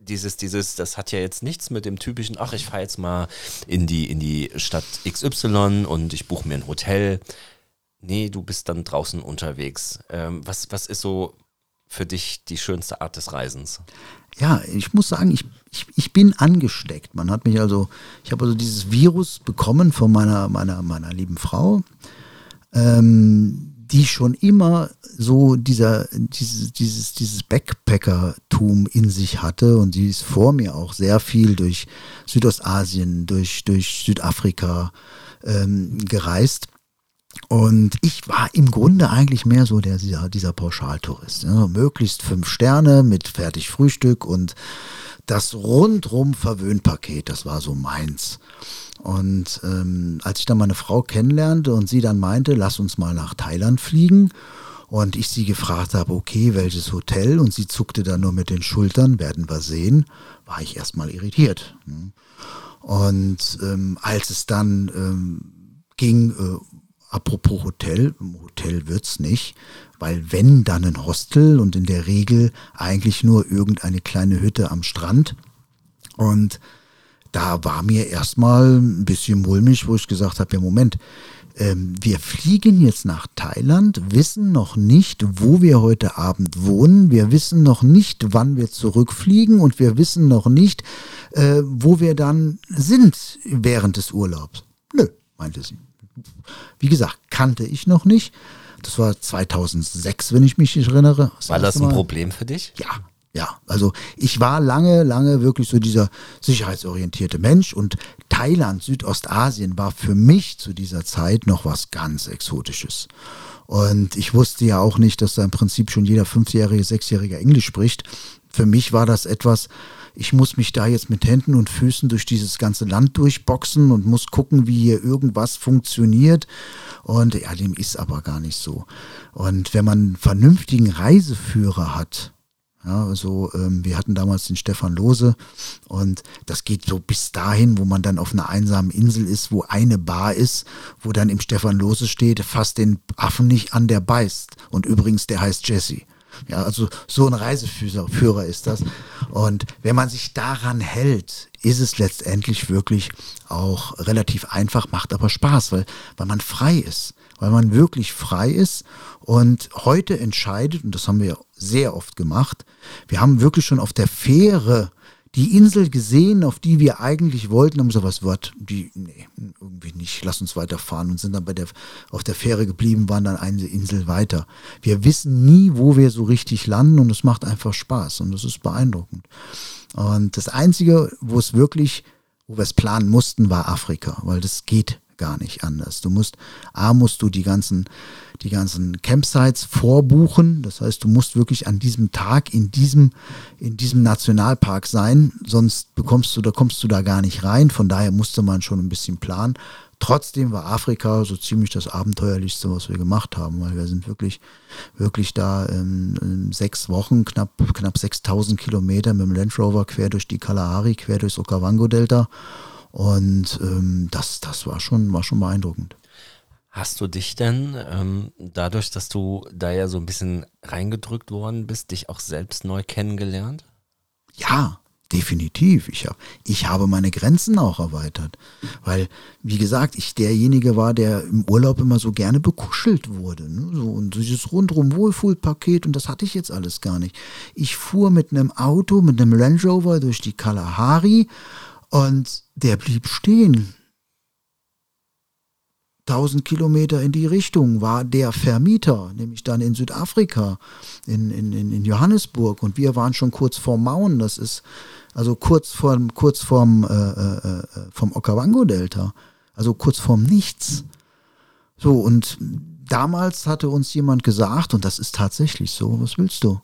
dieses, dieses, das hat ja jetzt nichts mit dem typischen, ach, ich fahre jetzt mal in die, in die Stadt XY und ich buche mir ein Hotel nee, du bist dann draußen unterwegs. Ähm, was, was ist so für dich die schönste Art des Reisens? Ja, ich muss sagen, ich, ich, ich bin angesteckt. Man hat mich also, ich habe also dieses Virus bekommen von meiner, meiner, meiner lieben Frau, ähm, die schon immer so dieser, dieses, dieses, dieses Backpackertum in sich hatte und sie ist vor mir auch sehr viel durch Südostasien, durch, durch Südafrika ähm, gereist. Und ich war im Grunde eigentlich mehr so der, dieser, dieser Pauschaltourist. Ja, möglichst fünf Sterne mit fertig Frühstück und das rundrum Verwöhnpaket, das war so meins. Und ähm, als ich dann meine Frau kennenlernte und sie dann meinte, lass uns mal nach Thailand fliegen, und ich sie gefragt habe, okay, welches Hotel, und sie zuckte dann nur mit den Schultern, werden wir sehen, war ich erstmal irritiert. Und ähm, als es dann ähm, ging, äh, Apropos Hotel, im Hotel wird's nicht, weil wenn dann ein Hostel und in der Regel eigentlich nur irgendeine kleine Hütte am Strand. Und da war mir erstmal ein bisschen mulmig, wo ich gesagt habe, ja Moment, ähm, wir fliegen jetzt nach Thailand, wissen noch nicht, wo wir heute Abend wohnen, wir wissen noch nicht, wann wir zurückfliegen und wir wissen noch nicht, äh, wo wir dann sind während des Urlaubs. Nö, meinte sie. Wie gesagt, kannte ich noch nicht. Das war 2006, wenn ich mich erinnere. Das war das ein Problem für dich? Ja, ja, also ich war lange, lange wirklich so dieser sicherheitsorientierte Mensch und Thailand, Südostasien war für mich zu dieser Zeit noch was ganz Exotisches. Und ich wusste ja auch nicht, dass da im Prinzip schon jeder Fünfjährige, Sechsjährige Englisch spricht. Für mich war das etwas, ich muss mich da jetzt mit Händen und Füßen durch dieses ganze Land durchboxen und muss gucken, wie hier irgendwas funktioniert. Und ja, dem ist aber gar nicht so. Und wenn man einen vernünftigen Reiseführer hat, ja, also ähm, wir hatten damals den Stefan Lose und das geht so bis dahin, wo man dann auf einer einsamen Insel ist, wo eine Bar ist, wo dann im Stefan Lose steht, fasst den Affen nicht an, der beißt. Und übrigens, der heißt Jesse. Ja, also so ein Reiseführer ist das. Und wenn man sich daran hält, ist es letztendlich wirklich auch relativ einfach, macht aber Spaß, weil, weil man frei ist weil man wirklich frei ist und heute entscheidet, und das haben wir sehr oft gemacht, wir haben wirklich schon auf der Fähre die Insel gesehen, auf die wir eigentlich wollten, haben so was wird, die, nee, irgendwie nicht, lass uns weiterfahren und sind dann bei der, auf der Fähre geblieben, waren dann eine Insel weiter. Wir wissen nie, wo wir so richtig landen und es macht einfach Spaß und das ist beeindruckend. Und das Einzige, wo es wirklich, wo wir es planen mussten, war Afrika, weil das geht gar nicht anders. Du musst, A, musst du die ganzen, die ganzen Campsites vorbuchen. Das heißt, du musst wirklich an diesem Tag in diesem, in diesem Nationalpark sein, sonst bekommst du, da kommst du da gar nicht rein. Von daher musste man schon ein bisschen planen. Trotzdem war Afrika so ziemlich das Abenteuerlichste, was wir gemacht haben, weil wir sind wirklich, wirklich da in, in sechs Wochen, knapp, knapp 6000 Kilometer mit dem Land Rover quer durch die Kalahari, quer durchs Okavango-Delta und ähm, das, das war schon, war schon beeindruckend. Hast du dich denn ähm, dadurch, dass du da ja so ein bisschen reingedrückt worden bist, dich auch selbst neu kennengelernt? Ja, definitiv. Ich, hab, ich habe meine Grenzen auch erweitert. Weil, wie gesagt, ich derjenige war, der im Urlaub immer so gerne bekuschelt wurde. Ne? So, und dieses rundrum Wohlfühlpaket und das hatte ich jetzt alles gar nicht. Ich fuhr mit einem Auto, mit einem Range Rover durch die Kalahari und der blieb stehen. 1000 Kilometer in die Richtung war der Vermieter, nämlich dann in Südafrika, in, in, in Johannesburg. Und wir waren schon kurz vor Mauen, das ist also kurz, vorm, kurz vorm, äh, äh, äh, vom Okavango-Delta, also kurz vorm Nichts. So, und damals hatte uns jemand gesagt, und das ist tatsächlich so, was willst du?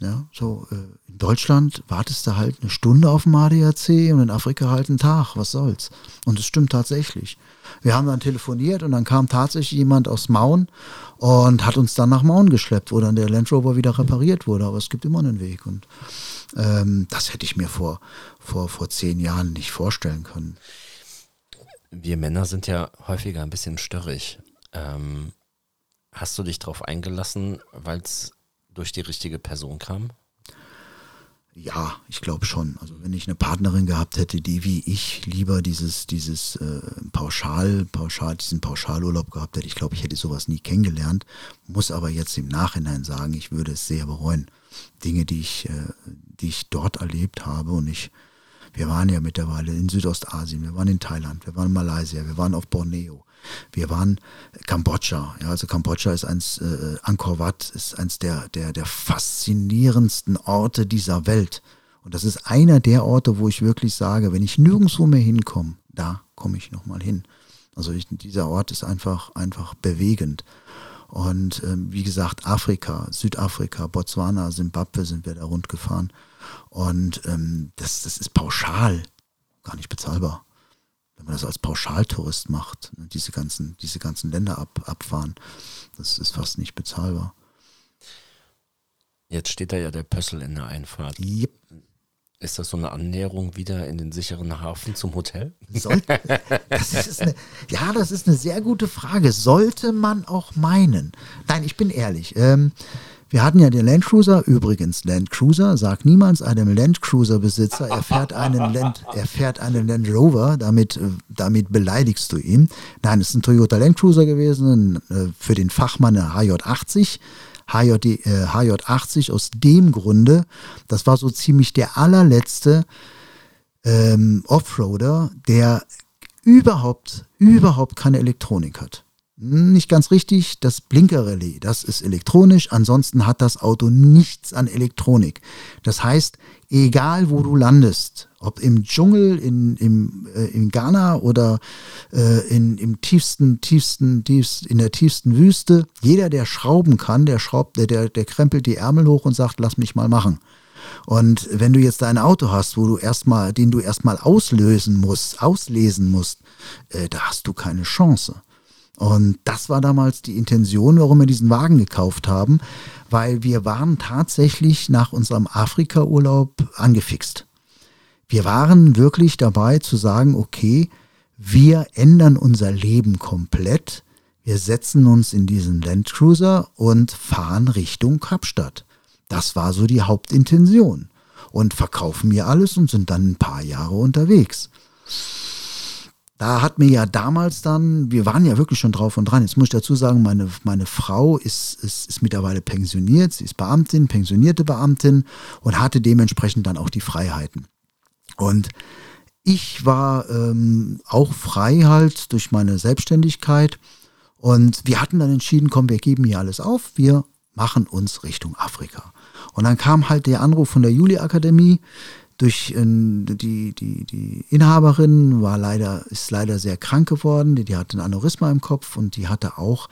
Ja, so, äh, in Deutschland wartest du halt eine Stunde auf dem ADAC und in Afrika halt einen Tag, was soll's. Und es stimmt tatsächlich. Wir haben dann telefoniert und dann kam tatsächlich jemand aus Mauen und hat uns dann nach Mauen geschleppt, wo dann der Land Rover wieder repariert wurde. Aber es gibt immer einen Weg und ähm, das hätte ich mir vor, vor, vor zehn Jahren nicht vorstellen können. Wir Männer sind ja häufiger ein bisschen störrig. Ähm, hast du dich darauf eingelassen, weil es durch die richtige Person kam? Ja, ich glaube schon. Also wenn ich eine Partnerin gehabt hätte, die wie ich lieber dieses, dieses äh, Pauschal, Pauschal, diesen Pauschalurlaub gehabt hätte, ich glaube, ich hätte sowas nie kennengelernt. Muss aber jetzt im Nachhinein sagen, ich würde es sehr bereuen. Dinge, die ich, äh, die ich dort erlebt habe und ich, wir waren ja mittlerweile in Südostasien, wir waren in Thailand, wir waren in Malaysia, wir waren auf Borneo. Wir waren Kambodscha. Ja, also Kambodscha ist eins, äh, Angkor Wat ist eins der, der, der faszinierendsten Orte dieser Welt. Und das ist einer der Orte, wo ich wirklich sage, wenn ich nirgendwo mehr hinkomme, da komme ich nochmal hin. Also ich, dieser Ort ist einfach, einfach bewegend. Und ähm, wie gesagt, Afrika, Südafrika, Botswana, Simbabwe sind wir da rund gefahren. Und ähm, das, das ist pauschal gar nicht bezahlbar wenn man das als Pauschaltourist macht, ne, diese ganzen, diese ganzen Länder ab, abfahren, das ist fast nicht bezahlbar. Jetzt steht da ja der Pössl in der Einfahrt. Yep. Ist das so eine Annäherung wieder in den sicheren Hafen zum Hotel? Sollte, das ist eine, ja, das ist eine sehr gute Frage. Sollte man auch meinen? Nein, ich bin ehrlich. Ähm, Wir hatten ja den Land Cruiser, übrigens Land Cruiser, sag niemals einem Land Cruiser Besitzer, er fährt einen Land, er fährt einen Land Rover, damit, äh, damit beleidigst du ihn. Nein, es ist ein Toyota Land Cruiser gewesen, äh, für den Fachmann eine HJ80. HJ, äh, HJ80 aus dem Grunde, das war so ziemlich der allerletzte ähm, Offroader, der überhaupt, überhaupt keine Elektronik hat. Nicht ganz richtig, das Blinkerrelais, das ist elektronisch, ansonsten hat das Auto nichts an Elektronik. Das heißt, egal wo du landest, ob im Dschungel, in, im, äh, in Ghana oder äh, in, im tiefsten, tiefsten, tiefst, in der tiefsten Wüste, jeder, der schrauben kann, der schraubt, der, der, der krempelt die Ärmel hoch und sagt, lass mich mal machen. Und wenn du jetzt ein Auto hast, wo du erstmal, den du erstmal auslösen musst, auslesen musst, äh, da hast du keine Chance. Und das war damals die Intention, warum wir diesen Wagen gekauft haben, weil wir waren tatsächlich nach unserem Afrika-Urlaub angefixt. Wir waren wirklich dabei zu sagen, okay, wir ändern unser Leben komplett. Wir setzen uns in diesen Landcruiser und fahren Richtung Kapstadt. Das war so die Hauptintention. Und verkaufen mir alles und sind dann ein paar Jahre unterwegs. Da hat mir ja damals dann, wir waren ja wirklich schon drauf und dran. Jetzt muss ich dazu sagen, meine, meine Frau ist, ist, ist mittlerweile pensioniert. Sie ist Beamtin, pensionierte Beamtin und hatte dementsprechend dann auch die Freiheiten. Und ich war ähm, auch frei halt durch meine Selbstständigkeit. Und wir hatten dann entschieden, komm, wir geben hier alles auf, wir machen uns Richtung Afrika. Und dann kam halt der Anruf von der Juli-Akademie, durch äh, die, die, die Inhaberin war leider, ist leider sehr krank geworden, die, die hatte ein Aneurysma im Kopf und die hatte auch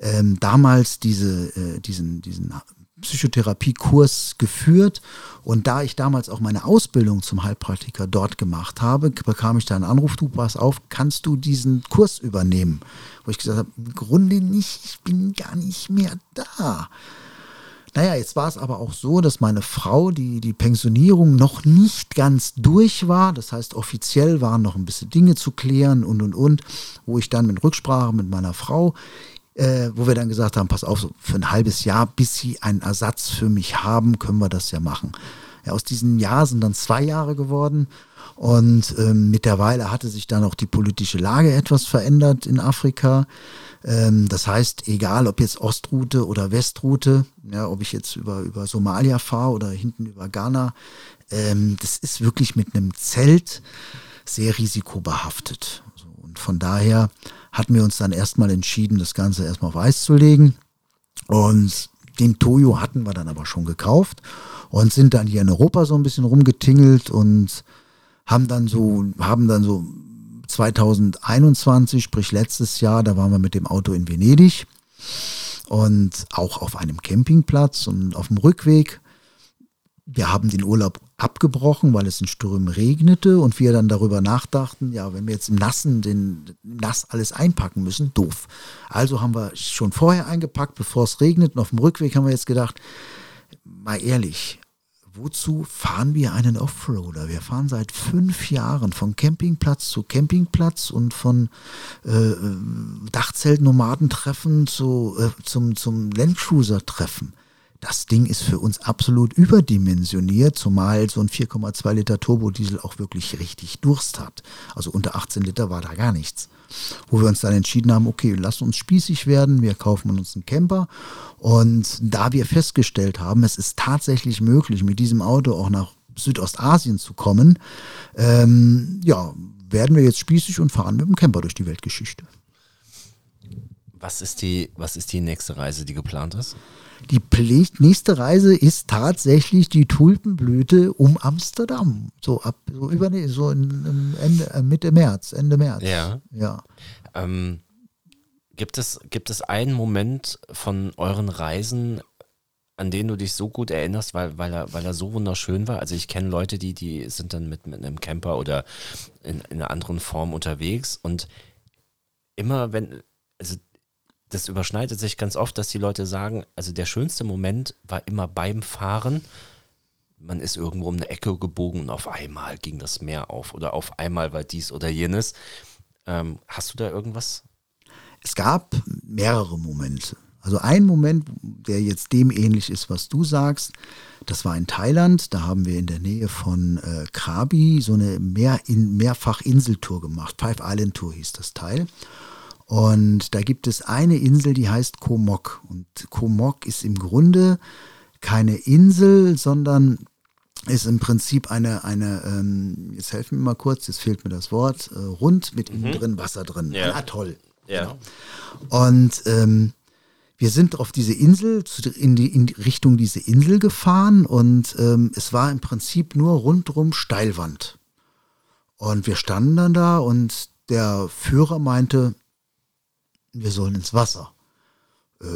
ähm, damals diese, äh, diesen, diesen Psychotherapiekurs geführt. Und da ich damals auch meine Ausbildung zum Heilpraktiker dort gemacht habe, bekam ich da einen Anruf, du pass auf, kannst du diesen Kurs übernehmen? Wo ich gesagt habe, im Grunde nicht, ich bin gar nicht mehr da. Naja, jetzt war es aber auch so, dass meine Frau die, die Pensionierung noch nicht ganz durch war. Das heißt, offiziell waren noch ein bisschen Dinge zu klären und und und, wo ich dann mit Rücksprache mit meiner Frau, äh, wo wir dann gesagt haben, pass auf, für ein halbes Jahr, bis sie einen Ersatz für mich haben, können wir das ja machen. Ja, aus diesem Jahr sind dann zwei Jahre geworden. Und ähm, mittlerweile hatte sich dann auch die politische Lage etwas verändert in Afrika. Ähm, das heißt, egal ob jetzt Ostroute oder Westroute, ja, ob ich jetzt über, über Somalia fahre oder hinten über Ghana, ähm, das ist wirklich mit einem Zelt sehr risikobehaftet. und von daher hatten wir uns dann erstmal entschieden, das Ganze erstmal auf Eis zu legen. Und den Toyo hatten wir dann aber schon gekauft und sind dann hier in Europa so ein bisschen rumgetingelt und haben dann so, haben dann so 2021, sprich letztes Jahr, da waren wir mit dem Auto in Venedig und auch auf einem Campingplatz und auf dem Rückweg. Wir haben den Urlaub abgebrochen, weil es in Strömen regnete und wir dann darüber nachdachten, ja, wenn wir jetzt im Nassen den nass alles einpacken müssen, doof. Also haben wir schon vorher eingepackt, bevor es regnet und auf dem Rückweg haben wir jetzt gedacht, mal ehrlich, wozu fahren wir einen Offroader? Wir fahren seit fünf Jahren von Campingplatz zu Campingplatz und von äh, äh Dachzelt-Nomadentreffen zu, äh, zum, zum Landcruiser-Treffen. Das Ding ist für uns absolut überdimensioniert, zumal so ein 4,2 Liter Turbodiesel auch wirklich richtig Durst hat. Also unter 18 Liter war da gar nichts. Wo wir uns dann entschieden haben, okay, lass uns spießig werden, wir kaufen uns einen Camper. Und da wir festgestellt haben, es ist tatsächlich möglich, mit diesem Auto auch nach Südostasien zu kommen, ähm, ja, werden wir jetzt spießig und fahren mit dem Camper durch die Weltgeschichte. Was ist die, was ist die nächste Reise, die geplant ist? Die nächste Reise ist tatsächlich die Tulpenblüte um Amsterdam. So ab so über so in, Ende, äh, Mitte März, Ende März. Ja. ja. Ähm, gibt, es, gibt es einen Moment von euren Reisen, an den du dich so gut erinnerst, weil, weil, er, weil er so wunderschön war? Also ich kenne Leute, die, die sind dann mit, mit einem Camper oder in, in einer anderen Form unterwegs und immer wenn, also das überschneidet sich ganz oft, dass die Leute sagen, also der schönste Moment war immer beim Fahren. Man ist irgendwo um eine Ecke gebogen und auf einmal ging das Meer auf oder auf einmal war dies oder jenes. Ähm, hast du da irgendwas? Es gab mehrere Momente. Also ein Moment, der jetzt dem ähnlich ist, was du sagst, das war in Thailand. Da haben wir in der Nähe von äh, Krabi so eine Mehr in, Mehrfach-Inseltour gemacht. Five Island Tour hieß das Teil. Und da gibt es eine Insel, die heißt Komok. Und Komok ist im Grunde keine Insel, sondern ist im Prinzip eine, eine ähm, jetzt helfen mir mal kurz, jetzt fehlt mir das Wort, äh, rund mit innen mhm. drin Wasser drin. Ja. Ein Atoll. Ja. Genau. Und ähm, wir sind auf diese Insel, in die, in Richtung diese Insel gefahren und ähm, es war im Prinzip nur rundrum Steilwand. Und wir standen dann da und der Führer meinte, wir sollen ins Wasser. Äh,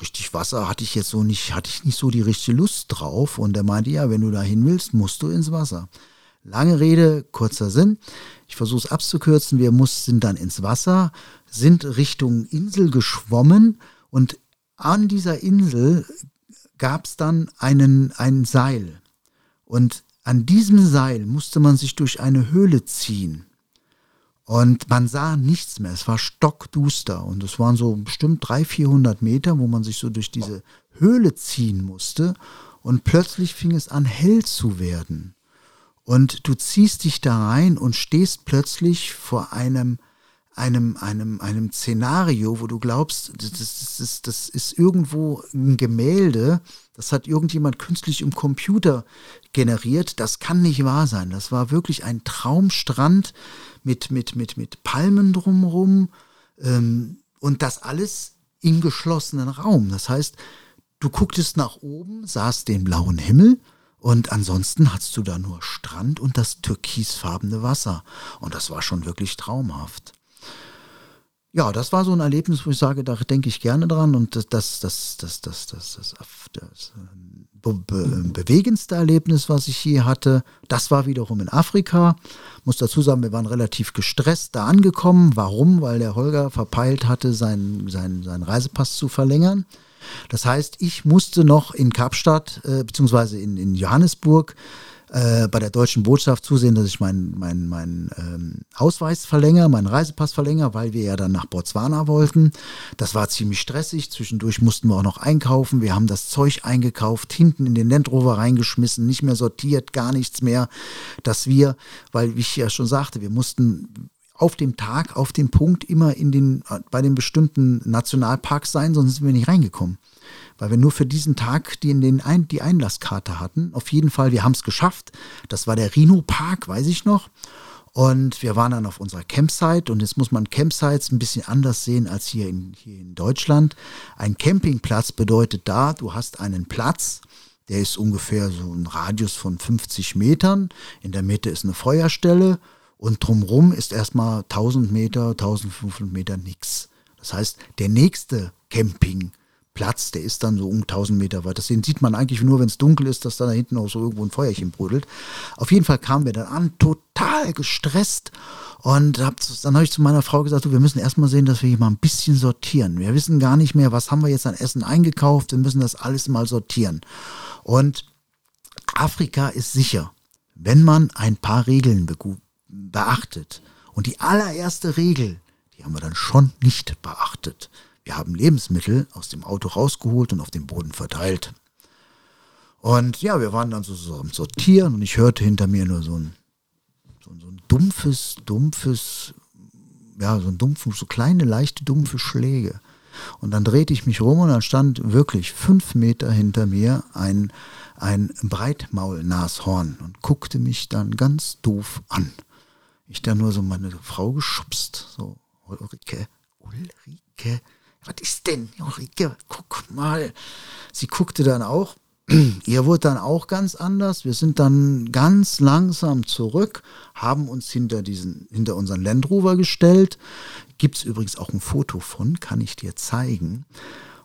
richtig Wasser hatte ich jetzt so nicht, hatte ich nicht so die richtige Lust drauf. Und er meinte, ja, wenn du da hin willst, musst du ins Wasser. Lange Rede, kurzer Sinn. Ich versuche es abzukürzen. Wir mussten dann ins Wasser, sind Richtung Insel geschwommen und an dieser Insel gab es dann einen, ein Seil. Und an diesem Seil musste man sich durch eine Höhle ziehen. Und man sah nichts mehr. Es war stockduster. Und es waren so bestimmt 300, 400 Meter, wo man sich so durch diese Höhle ziehen musste. Und plötzlich fing es an, hell zu werden. Und du ziehst dich da rein und stehst plötzlich vor einem, einem, einem, einem Szenario, wo du glaubst, das, das, das, das ist irgendwo ein Gemälde, das hat irgendjemand künstlich im Computer generiert. Das kann nicht wahr sein. Das war wirklich ein Traumstrand mit, mit, mit, mit Palmen drumherum ähm, und das alles im geschlossenen Raum. Das heißt, du gucktest nach oben, sahst den blauen Himmel und ansonsten hattest du da nur Strand und das türkisfarbene Wasser. Und das war schon wirklich traumhaft. Ja, das war so ein Erlebnis, wo ich sage, da denke ich gerne dran und das, das, das, das, das, das, das, das be be bewegendste Erlebnis, was ich je hatte, das war wiederum in Afrika. Muss dazu sagen, wir waren relativ gestresst da angekommen. Warum? Weil der Holger verpeilt hatte, seinen, seinen, seinen Reisepass zu verlängern. Das heißt, ich musste noch in Kapstadt äh, beziehungsweise in, in Johannesburg äh, bei der deutschen Botschaft zusehen, dass ich meinen mein, mein, ähm, Ausweis verlängere, meinen Reisepass verlängere, weil wir ja dann nach Botswana wollten. Das war ziemlich stressig. Zwischendurch mussten wir auch noch einkaufen. Wir haben das Zeug eingekauft, hinten in den Land Rover reingeschmissen, nicht mehr sortiert, gar nichts mehr, dass wir, weil wie ich ja schon sagte, wir mussten auf dem Tag, auf dem Punkt immer in den, bei den bestimmten Nationalparks sein, sonst sind wir nicht reingekommen. Weil wir nur für diesen Tag die, in den Ein die Einlasskarte hatten. Auf jeden Fall, wir haben es geschafft. Das war der Rhino Park, weiß ich noch. Und wir waren dann auf unserer Campsite und jetzt muss man Campsites ein bisschen anders sehen als hier in, hier in Deutschland. Ein Campingplatz bedeutet da, du hast einen Platz, der ist ungefähr so ein Radius von 50 Metern. In der Mitte ist eine Feuerstelle und drumrum ist erstmal 1000 Meter, 1500 Meter nichts. Das heißt, der nächste Campingplatz, der ist dann so um 1000 Meter weit. Das sieht man eigentlich nur, wenn es dunkel ist, dass da hinten auch so irgendwo ein Feuerchen brodelt. Auf jeden Fall kamen wir dann an, total gestresst. Und hab, dann habe ich zu meiner Frau gesagt, du, wir müssen erstmal sehen, dass wir hier mal ein bisschen sortieren. Wir wissen gar nicht mehr, was haben wir jetzt an Essen eingekauft. Wir müssen das alles mal sortieren. Und Afrika ist sicher, wenn man ein paar Regeln beachtet. Und die allererste Regel, die haben wir dann schon nicht beachtet. Wir haben Lebensmittel aus dem Auto rausgeholt und auf dem Boden verteilt. Und ja, wir waren dann so, so am Sortieren und ich hörte hinter mir nur so ein, so, so ein dumpfes, dumpfes, ja, so ein dumpfes, so kleine, leichte, dumpfe Schläge. Und dann drehte ich mich rum und dann stand wirklich fünf Meter hinter mir ein, ein Breitmaulnashorn und guckte mich dann ganz doof an ich da nur so meine Frau geschubst. So, Ulrike, Ulrike, was ist denn, Ulrike, guck mal. Sie guckte dann auch. Ihr wurde dann auch ganz anders. Wir sind dann ganz langsam zurück, haben uns hinter diesen, hinter unseren Land Rover gestellt. Gibt es übrigens auch ein Foto von, kann ich dir zeigen.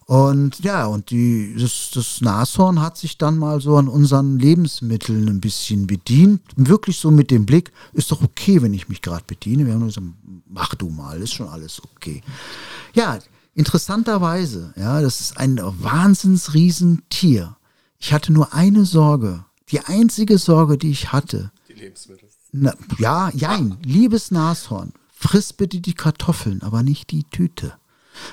Und ja, und die, das, das Nashorn hat sich dann mal so an unseren Lebensmitteln ein bisschen bedient. Wirklich so mit dem Blick, ist doch okay, wenn ich mich gerade bediene. Wir haben gesagt, mach du mal, ist schon alles okay. Ja, interessanterweise, ja, das ist ein Wahnsinnsriesentier. Ich hatte nur eine Sorge. Die einzige Sorge, die ich hatte. Die Lebensmittel. Na, ja, jein, liebes Nashorn, friss bitte die Kartoffeln, aber nicht die Tüte.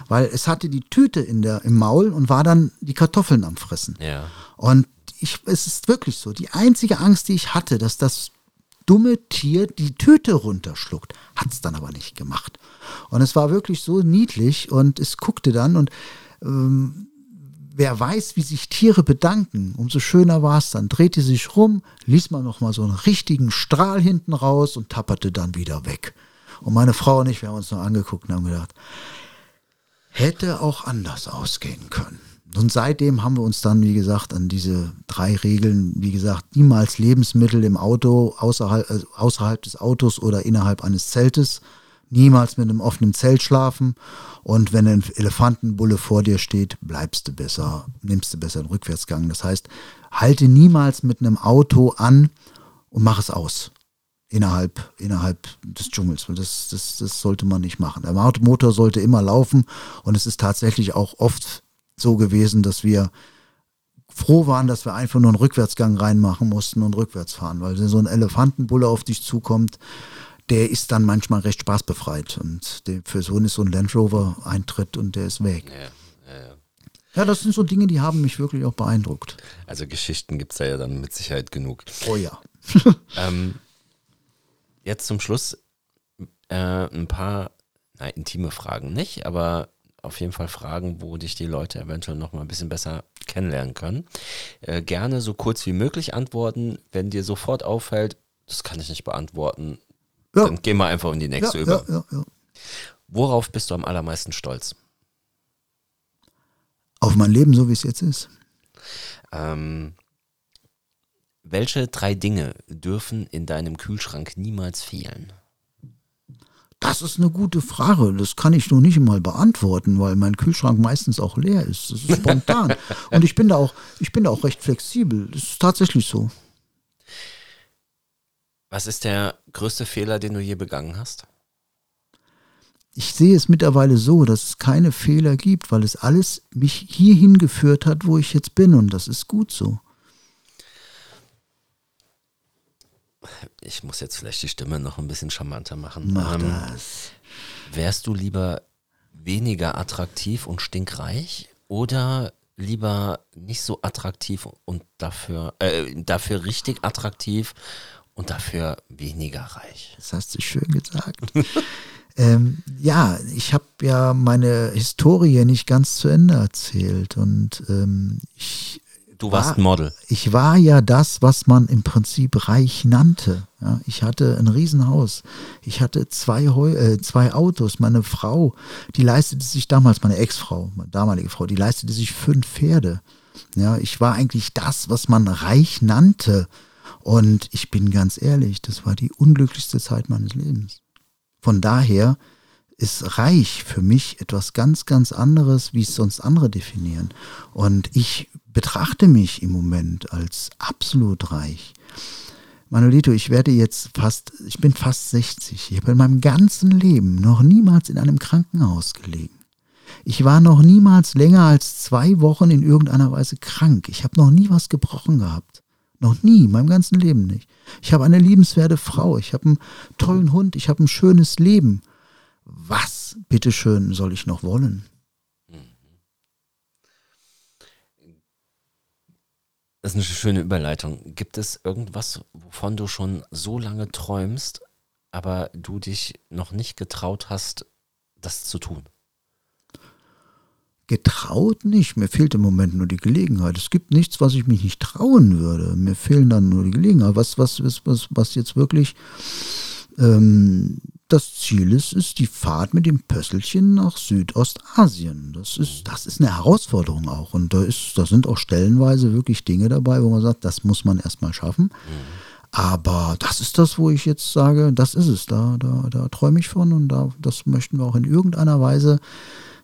weil es hatte die Tüte in der, im Maul und war dann die Kartoffeln am Fressen. Ja. Und ich, es ist wirklich so, die einzige Angst, die ich hatte, dass das dumme Tier die Tüte runterschluckt, hat es dann aber nicht gemacht. Und es war wirklich so niedlich und es guckte dann und ähm, wer weiß, wie sich Tiere bedanken, umso schöner war es dann. Drehte sich rum, ließ man noch mal so einen richtigen Strahl hinten raus und tapperte dann wieder weg. Und meine Frau und ich, wir haben uns noch angeguckt und haben gedacht, hätte auch anders ausgehen können. Und seitdem haben wir uns dann, wie gesagt, an diese drei Regeln, wie gesagt, niemals Lebensmittel im Auto, außerhalb, äh, außerhalb des Autos oder innerhalb eines Zeltes, niemals mit einem offenen Zelt schlafen und wenn ein Elefantenbulle vor dir steht, bleibst du besser, nimmst du besser den Rückwärtsgang. Das heißt, halte niemals mit einem Auto an und mach es aus innerhalb, innerhalb des Dschungels. Das, das, das sollte man nicht machen. Der Motor sollte immer laufen und es ist tatsächlich auch oft so gewesen, dass wir froh waren, dass wir einfach nur einen Rückwärtsgang reinmachen mussten und rückwärts fahren, weil wenn so ein Elefantenbulle auf dich zukommt, der ist dann manchmal recht spaßbefreit und der, für so ist so ein Land Rover Eintritt und der ist weg. Ja, ja, ja. ja, das sind so Dinge, die haben mich wirklich auch beeindruckt. Also Geschichten gibt es ja dann mit Sicherheit genug. Oh ja. ähm, jetzt zum Schluss äh, ein paar na, intime Fragen nicht, aber auf jeden Fall Fragen, wo dich die Leute eventuell noch mal ein bisschen besser kennenlernen können. Äh, gerne so kurz wie möglich antworten. Wenn dir sofort auffällt, das kann ich nicht beantworten, ja. dann gehen wir einfach in die nächste ja, über. Ja, Worauf bist du am allermeisten stolz? Auf mein Leben, so wie es jetzt ist. Ähm, welche drei Dinge dürfen in deinem Kühlschrank niemals fehlen? Das ist eine gute Frage. Das kann ich noch nicht mal beantworten, weil mein Kühlschrank meistens auch leer ist. Das ist spontan. Und ich bin da auch, ich bin da auch recht flexibel. Das ist tatsächlich so. Was ist der größte Fehler, den du je begangen hast? Ich sehe es mittlerweile so, dass es keine Fehler gibt, weil es alles mich hierhin geführt hat, wo ich jetzt bin. Und das ist gut so. Ich muss jetzt vielleicht die Stimme noch ein bisschen charmanter machen. Mach ähm, das. Wärst du lieber weniger attraktiv und stinkreich oder lieber nicht so attraktiv und dafür, äh, dafür richtig attraktiv und dafür weniger reich? Das hast du schön gesagt. ähm, ja, ich habe ja meine Historie nicht ganz zu Ende erzählt und ähm, ich Du warst war, ein Model. Ich war ja das, was man im Prinzip reich nannte. Ja, ich hatte ein Riesenhaus. Ich hatte zwei, äh, zwei Autos. Meine Frau, die leistete sich damals, meine Ex-Frau, meine damalige Frau, die leistete sich fünf Pferde. Ja, ich war eigentlich das, was man reich nannte. Und ich bin ganz ehrlich, das war die unglücklichste Zeit meines Lebens. Von daher ist reich für mich etwas ganz, ganz anderes, wie es sonst andere definieren. Und ich betrachte mich im Moment als absolut reich. Manolito, ich werde jetzt fast, ich bin fast 60. Ich habe in meinem ganzen Leben noch niemals in einem Krankenhaus gelegen. Ich war noch niemals länger als zwei Wochen in irgendeiner Weise krank. Ich habe noch nie was gebrochen gehabt. Noch nie, in meinem ganzen Leben nicht. Ich habe eine liebenswerte Frau, ich habe einen tollen Hund, ich habe ein schönes Leben. Was, bitteschön, soll ich noch wollen? Das ist eine schöne Überleitung. Gibt es irgendwas, wovon du schon so lange träumst, aber du dich noch nicht getraut hast, das zu tun? Getraut nicht. Mir fehlt im Moment nur die Gelegenheit. Es gibt nichts, was ich mich nicht trauen würde. Mir fehlen dann nur die Gelegenheit. Was, was, was, was jetzt wirklich ähm, das Ziel ist, ist die Fahrt mit dem Pösselchen nach Südostasien. Das ist, das ist eine Herausforderung auch. Und da, ist, da sind auch stellenweise wirklich Dinge dabei, wo man sagt, das muss man erstmal schaffen. Mhm. Aber das ist das, wo ich jetzt sage, das ist es. Da, da, da träume ich von und da, das möchten wir auch in irgendeiner Weise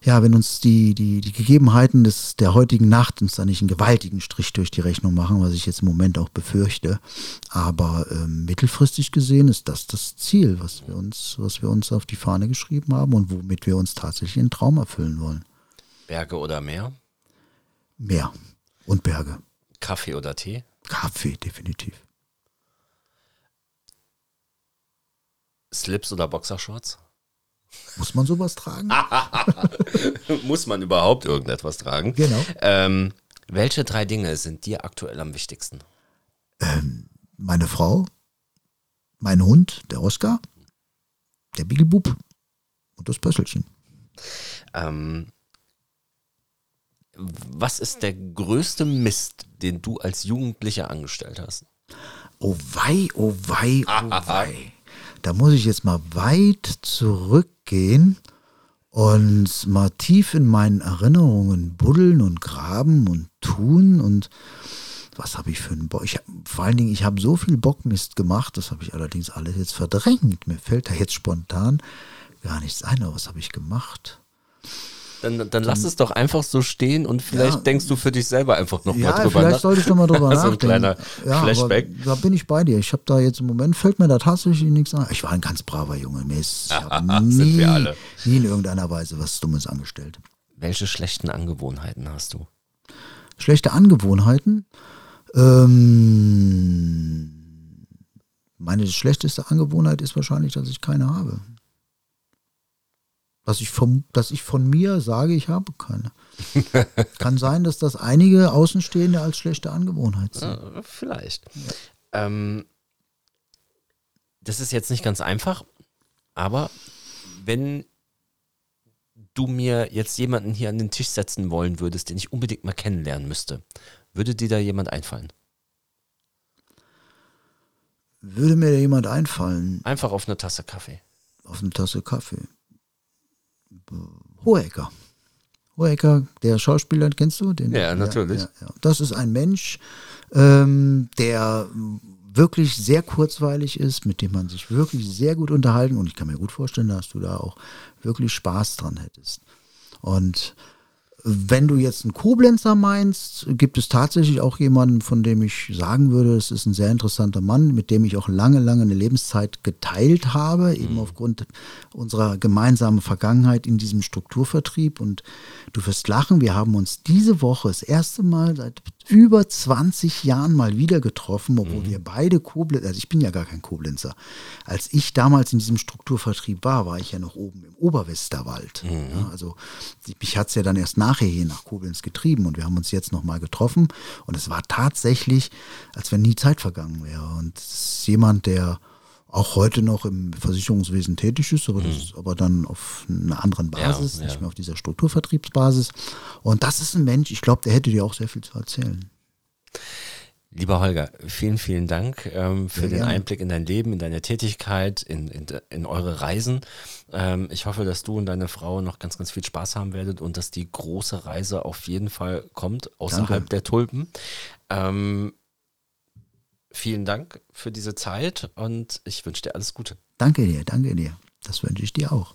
ja, wenn uns die, die, die Gegebenheiten des, der heutigen Nacht uns da nicht einen gewaltigen Strich durch die Rechnung machen, was ich jetzt im Moment auch befürchte. Aber ähm, mittelfristig gesehen ist das das Ziel, was wir, uns, was wir uns auf die Fahne geschrieben haben und womit wir uns tatsächlich einen Traum erfüllen wollen. Berge oder Meer? Meer und Berge. Kaffee oder Tee? Kaffee, definitiv. Slips oder Boxershorts? Muss man sowas tragen? Muss man überhaupt irgendetwas tragen? Genau. Ähm, welche drei Dinge sind dir aktuell am wichtigsten? Meine Frau, mein Hund, der Oscar, der Biegelbub und das Pösselchen. Ähm, was ist der größte Mist, den du als Jugendlicher angestellt hast? Oh wei, oh wei, oh wei. Da muss ich jetzt mal weit zurückgehen und mal tief in meinen Erinnerungen buddeln und graben und tun und was habe ich für einen Bock? Vor allen Dingen, ich habe so viel Bockmist gemacht, das habe ich allerdings alles jetzt verdrängt. Mir fällt da jetzt spontan gar nichts ein, aber was habe ich gemacht? Dann, dann lass es doch einfach so stehen und vielleicht Ja. denkst du für dich selber einfach nochmal Ja, drüber vielleicht nach. sollte ich doch mal drüber So ein nachdenken. kleiner ja, Flashback. Da bin ich bei dir. Ich habe da jetzt im Moment, fällt mir da tatsächlich nichts ein. Ich war ein ganz braver Junge. Mir ist, ich nie, wir alle. nie in irgendeiner Weise was Dummes angestellt. Welche schlechten Angewohnheiten hast du? Schlechte Angewohnheiten. Ähm, meine schlechteste Angewohnheit ist wahrscheinlich, dass ich keine habe. Dass ich, vom, dass ich von mir sage, ich habe keine. Kann sein, dass das einige Außenstehende als schlechte Angewohnheit sehen. Vielleicht. Ähm, das ist jetzt nicht ganz einfach, aber wenn du mir jetzt jemanden hier an den Tisch setzen wollen würdest, den ich unbedingt mal kennenlernen müsste, würde dir da jemand einfallen? Würde mir da jemand einfallen Einfach auf eine Tasse Kaffee. auf eine Tasse Kaffee? Hohecker. Hohecker, der Schauspieler, kennst du den? Ja, natürlich. Ja, ja. Das ist ein Mensch, ähm, der wirklich sehr kurzweilig ist, mit dem man sich wirklich sehr gut unterhalten und ich kann mir gut vorstellen, dass du da auch wirklich Spaß dran hättest. Und wenn du jetzt einen Koblenzer meinst, gibt es tatsächlich auch jemanden, von dem ich sagen würde, es ist ein sehr interessanter Mann, mit dem ich auch lange, lange eine Lebenszeit geteilt habe, eben aufgrund unserer gemeinsamen Vergangenheit in diesem Strukturvertrieb. Und du wirst lachen, wir haben uns diese Woche das erste Mal seit über 20 Jahren mal wieder getroffen, obwohl wir beide Koblenzer, also ich bin ja gar kein Koblenzer. Als ich damals in diesem Strukturvertrieb war, war ich ja noch oben im Oberwesterwald. Ja, also mich hat es ja dann erst nachher nach Koblenz getrieben und wir haben uns jetzt nochmal getroffen und es war tatsächlich, als wenn nie Zeit vergangen wäre. Und es ist jemand, der auch heute noch im Versicherungswesen tätig ist, aber, das ist aber dann auf einer anderen Basis, ja. nicht mehr auf dieser Strukturvertriebsbasis. Und das ist ein Mensch, ich glaube, der hätte dir auch sehr viel zu erzählen. Lieber Holger, vielen, vielen Dank ähm, für Sehr den gerne. Einblick in dein Leben, in deine Tätigkeit, in, in, in eure Reisen. Ähm, ich hoffe, dass du und deine Frau noch ganz, ganz viel Spaß haben werdet und dass die große Reise auf jeden Fall kommt, außerhalb Danke. der Tulpen. Ähm, vielen Dank für diese Zeit und ich wünsche dir alles Gute. Danke dir, danke dir. Das wünsche ich dir auch.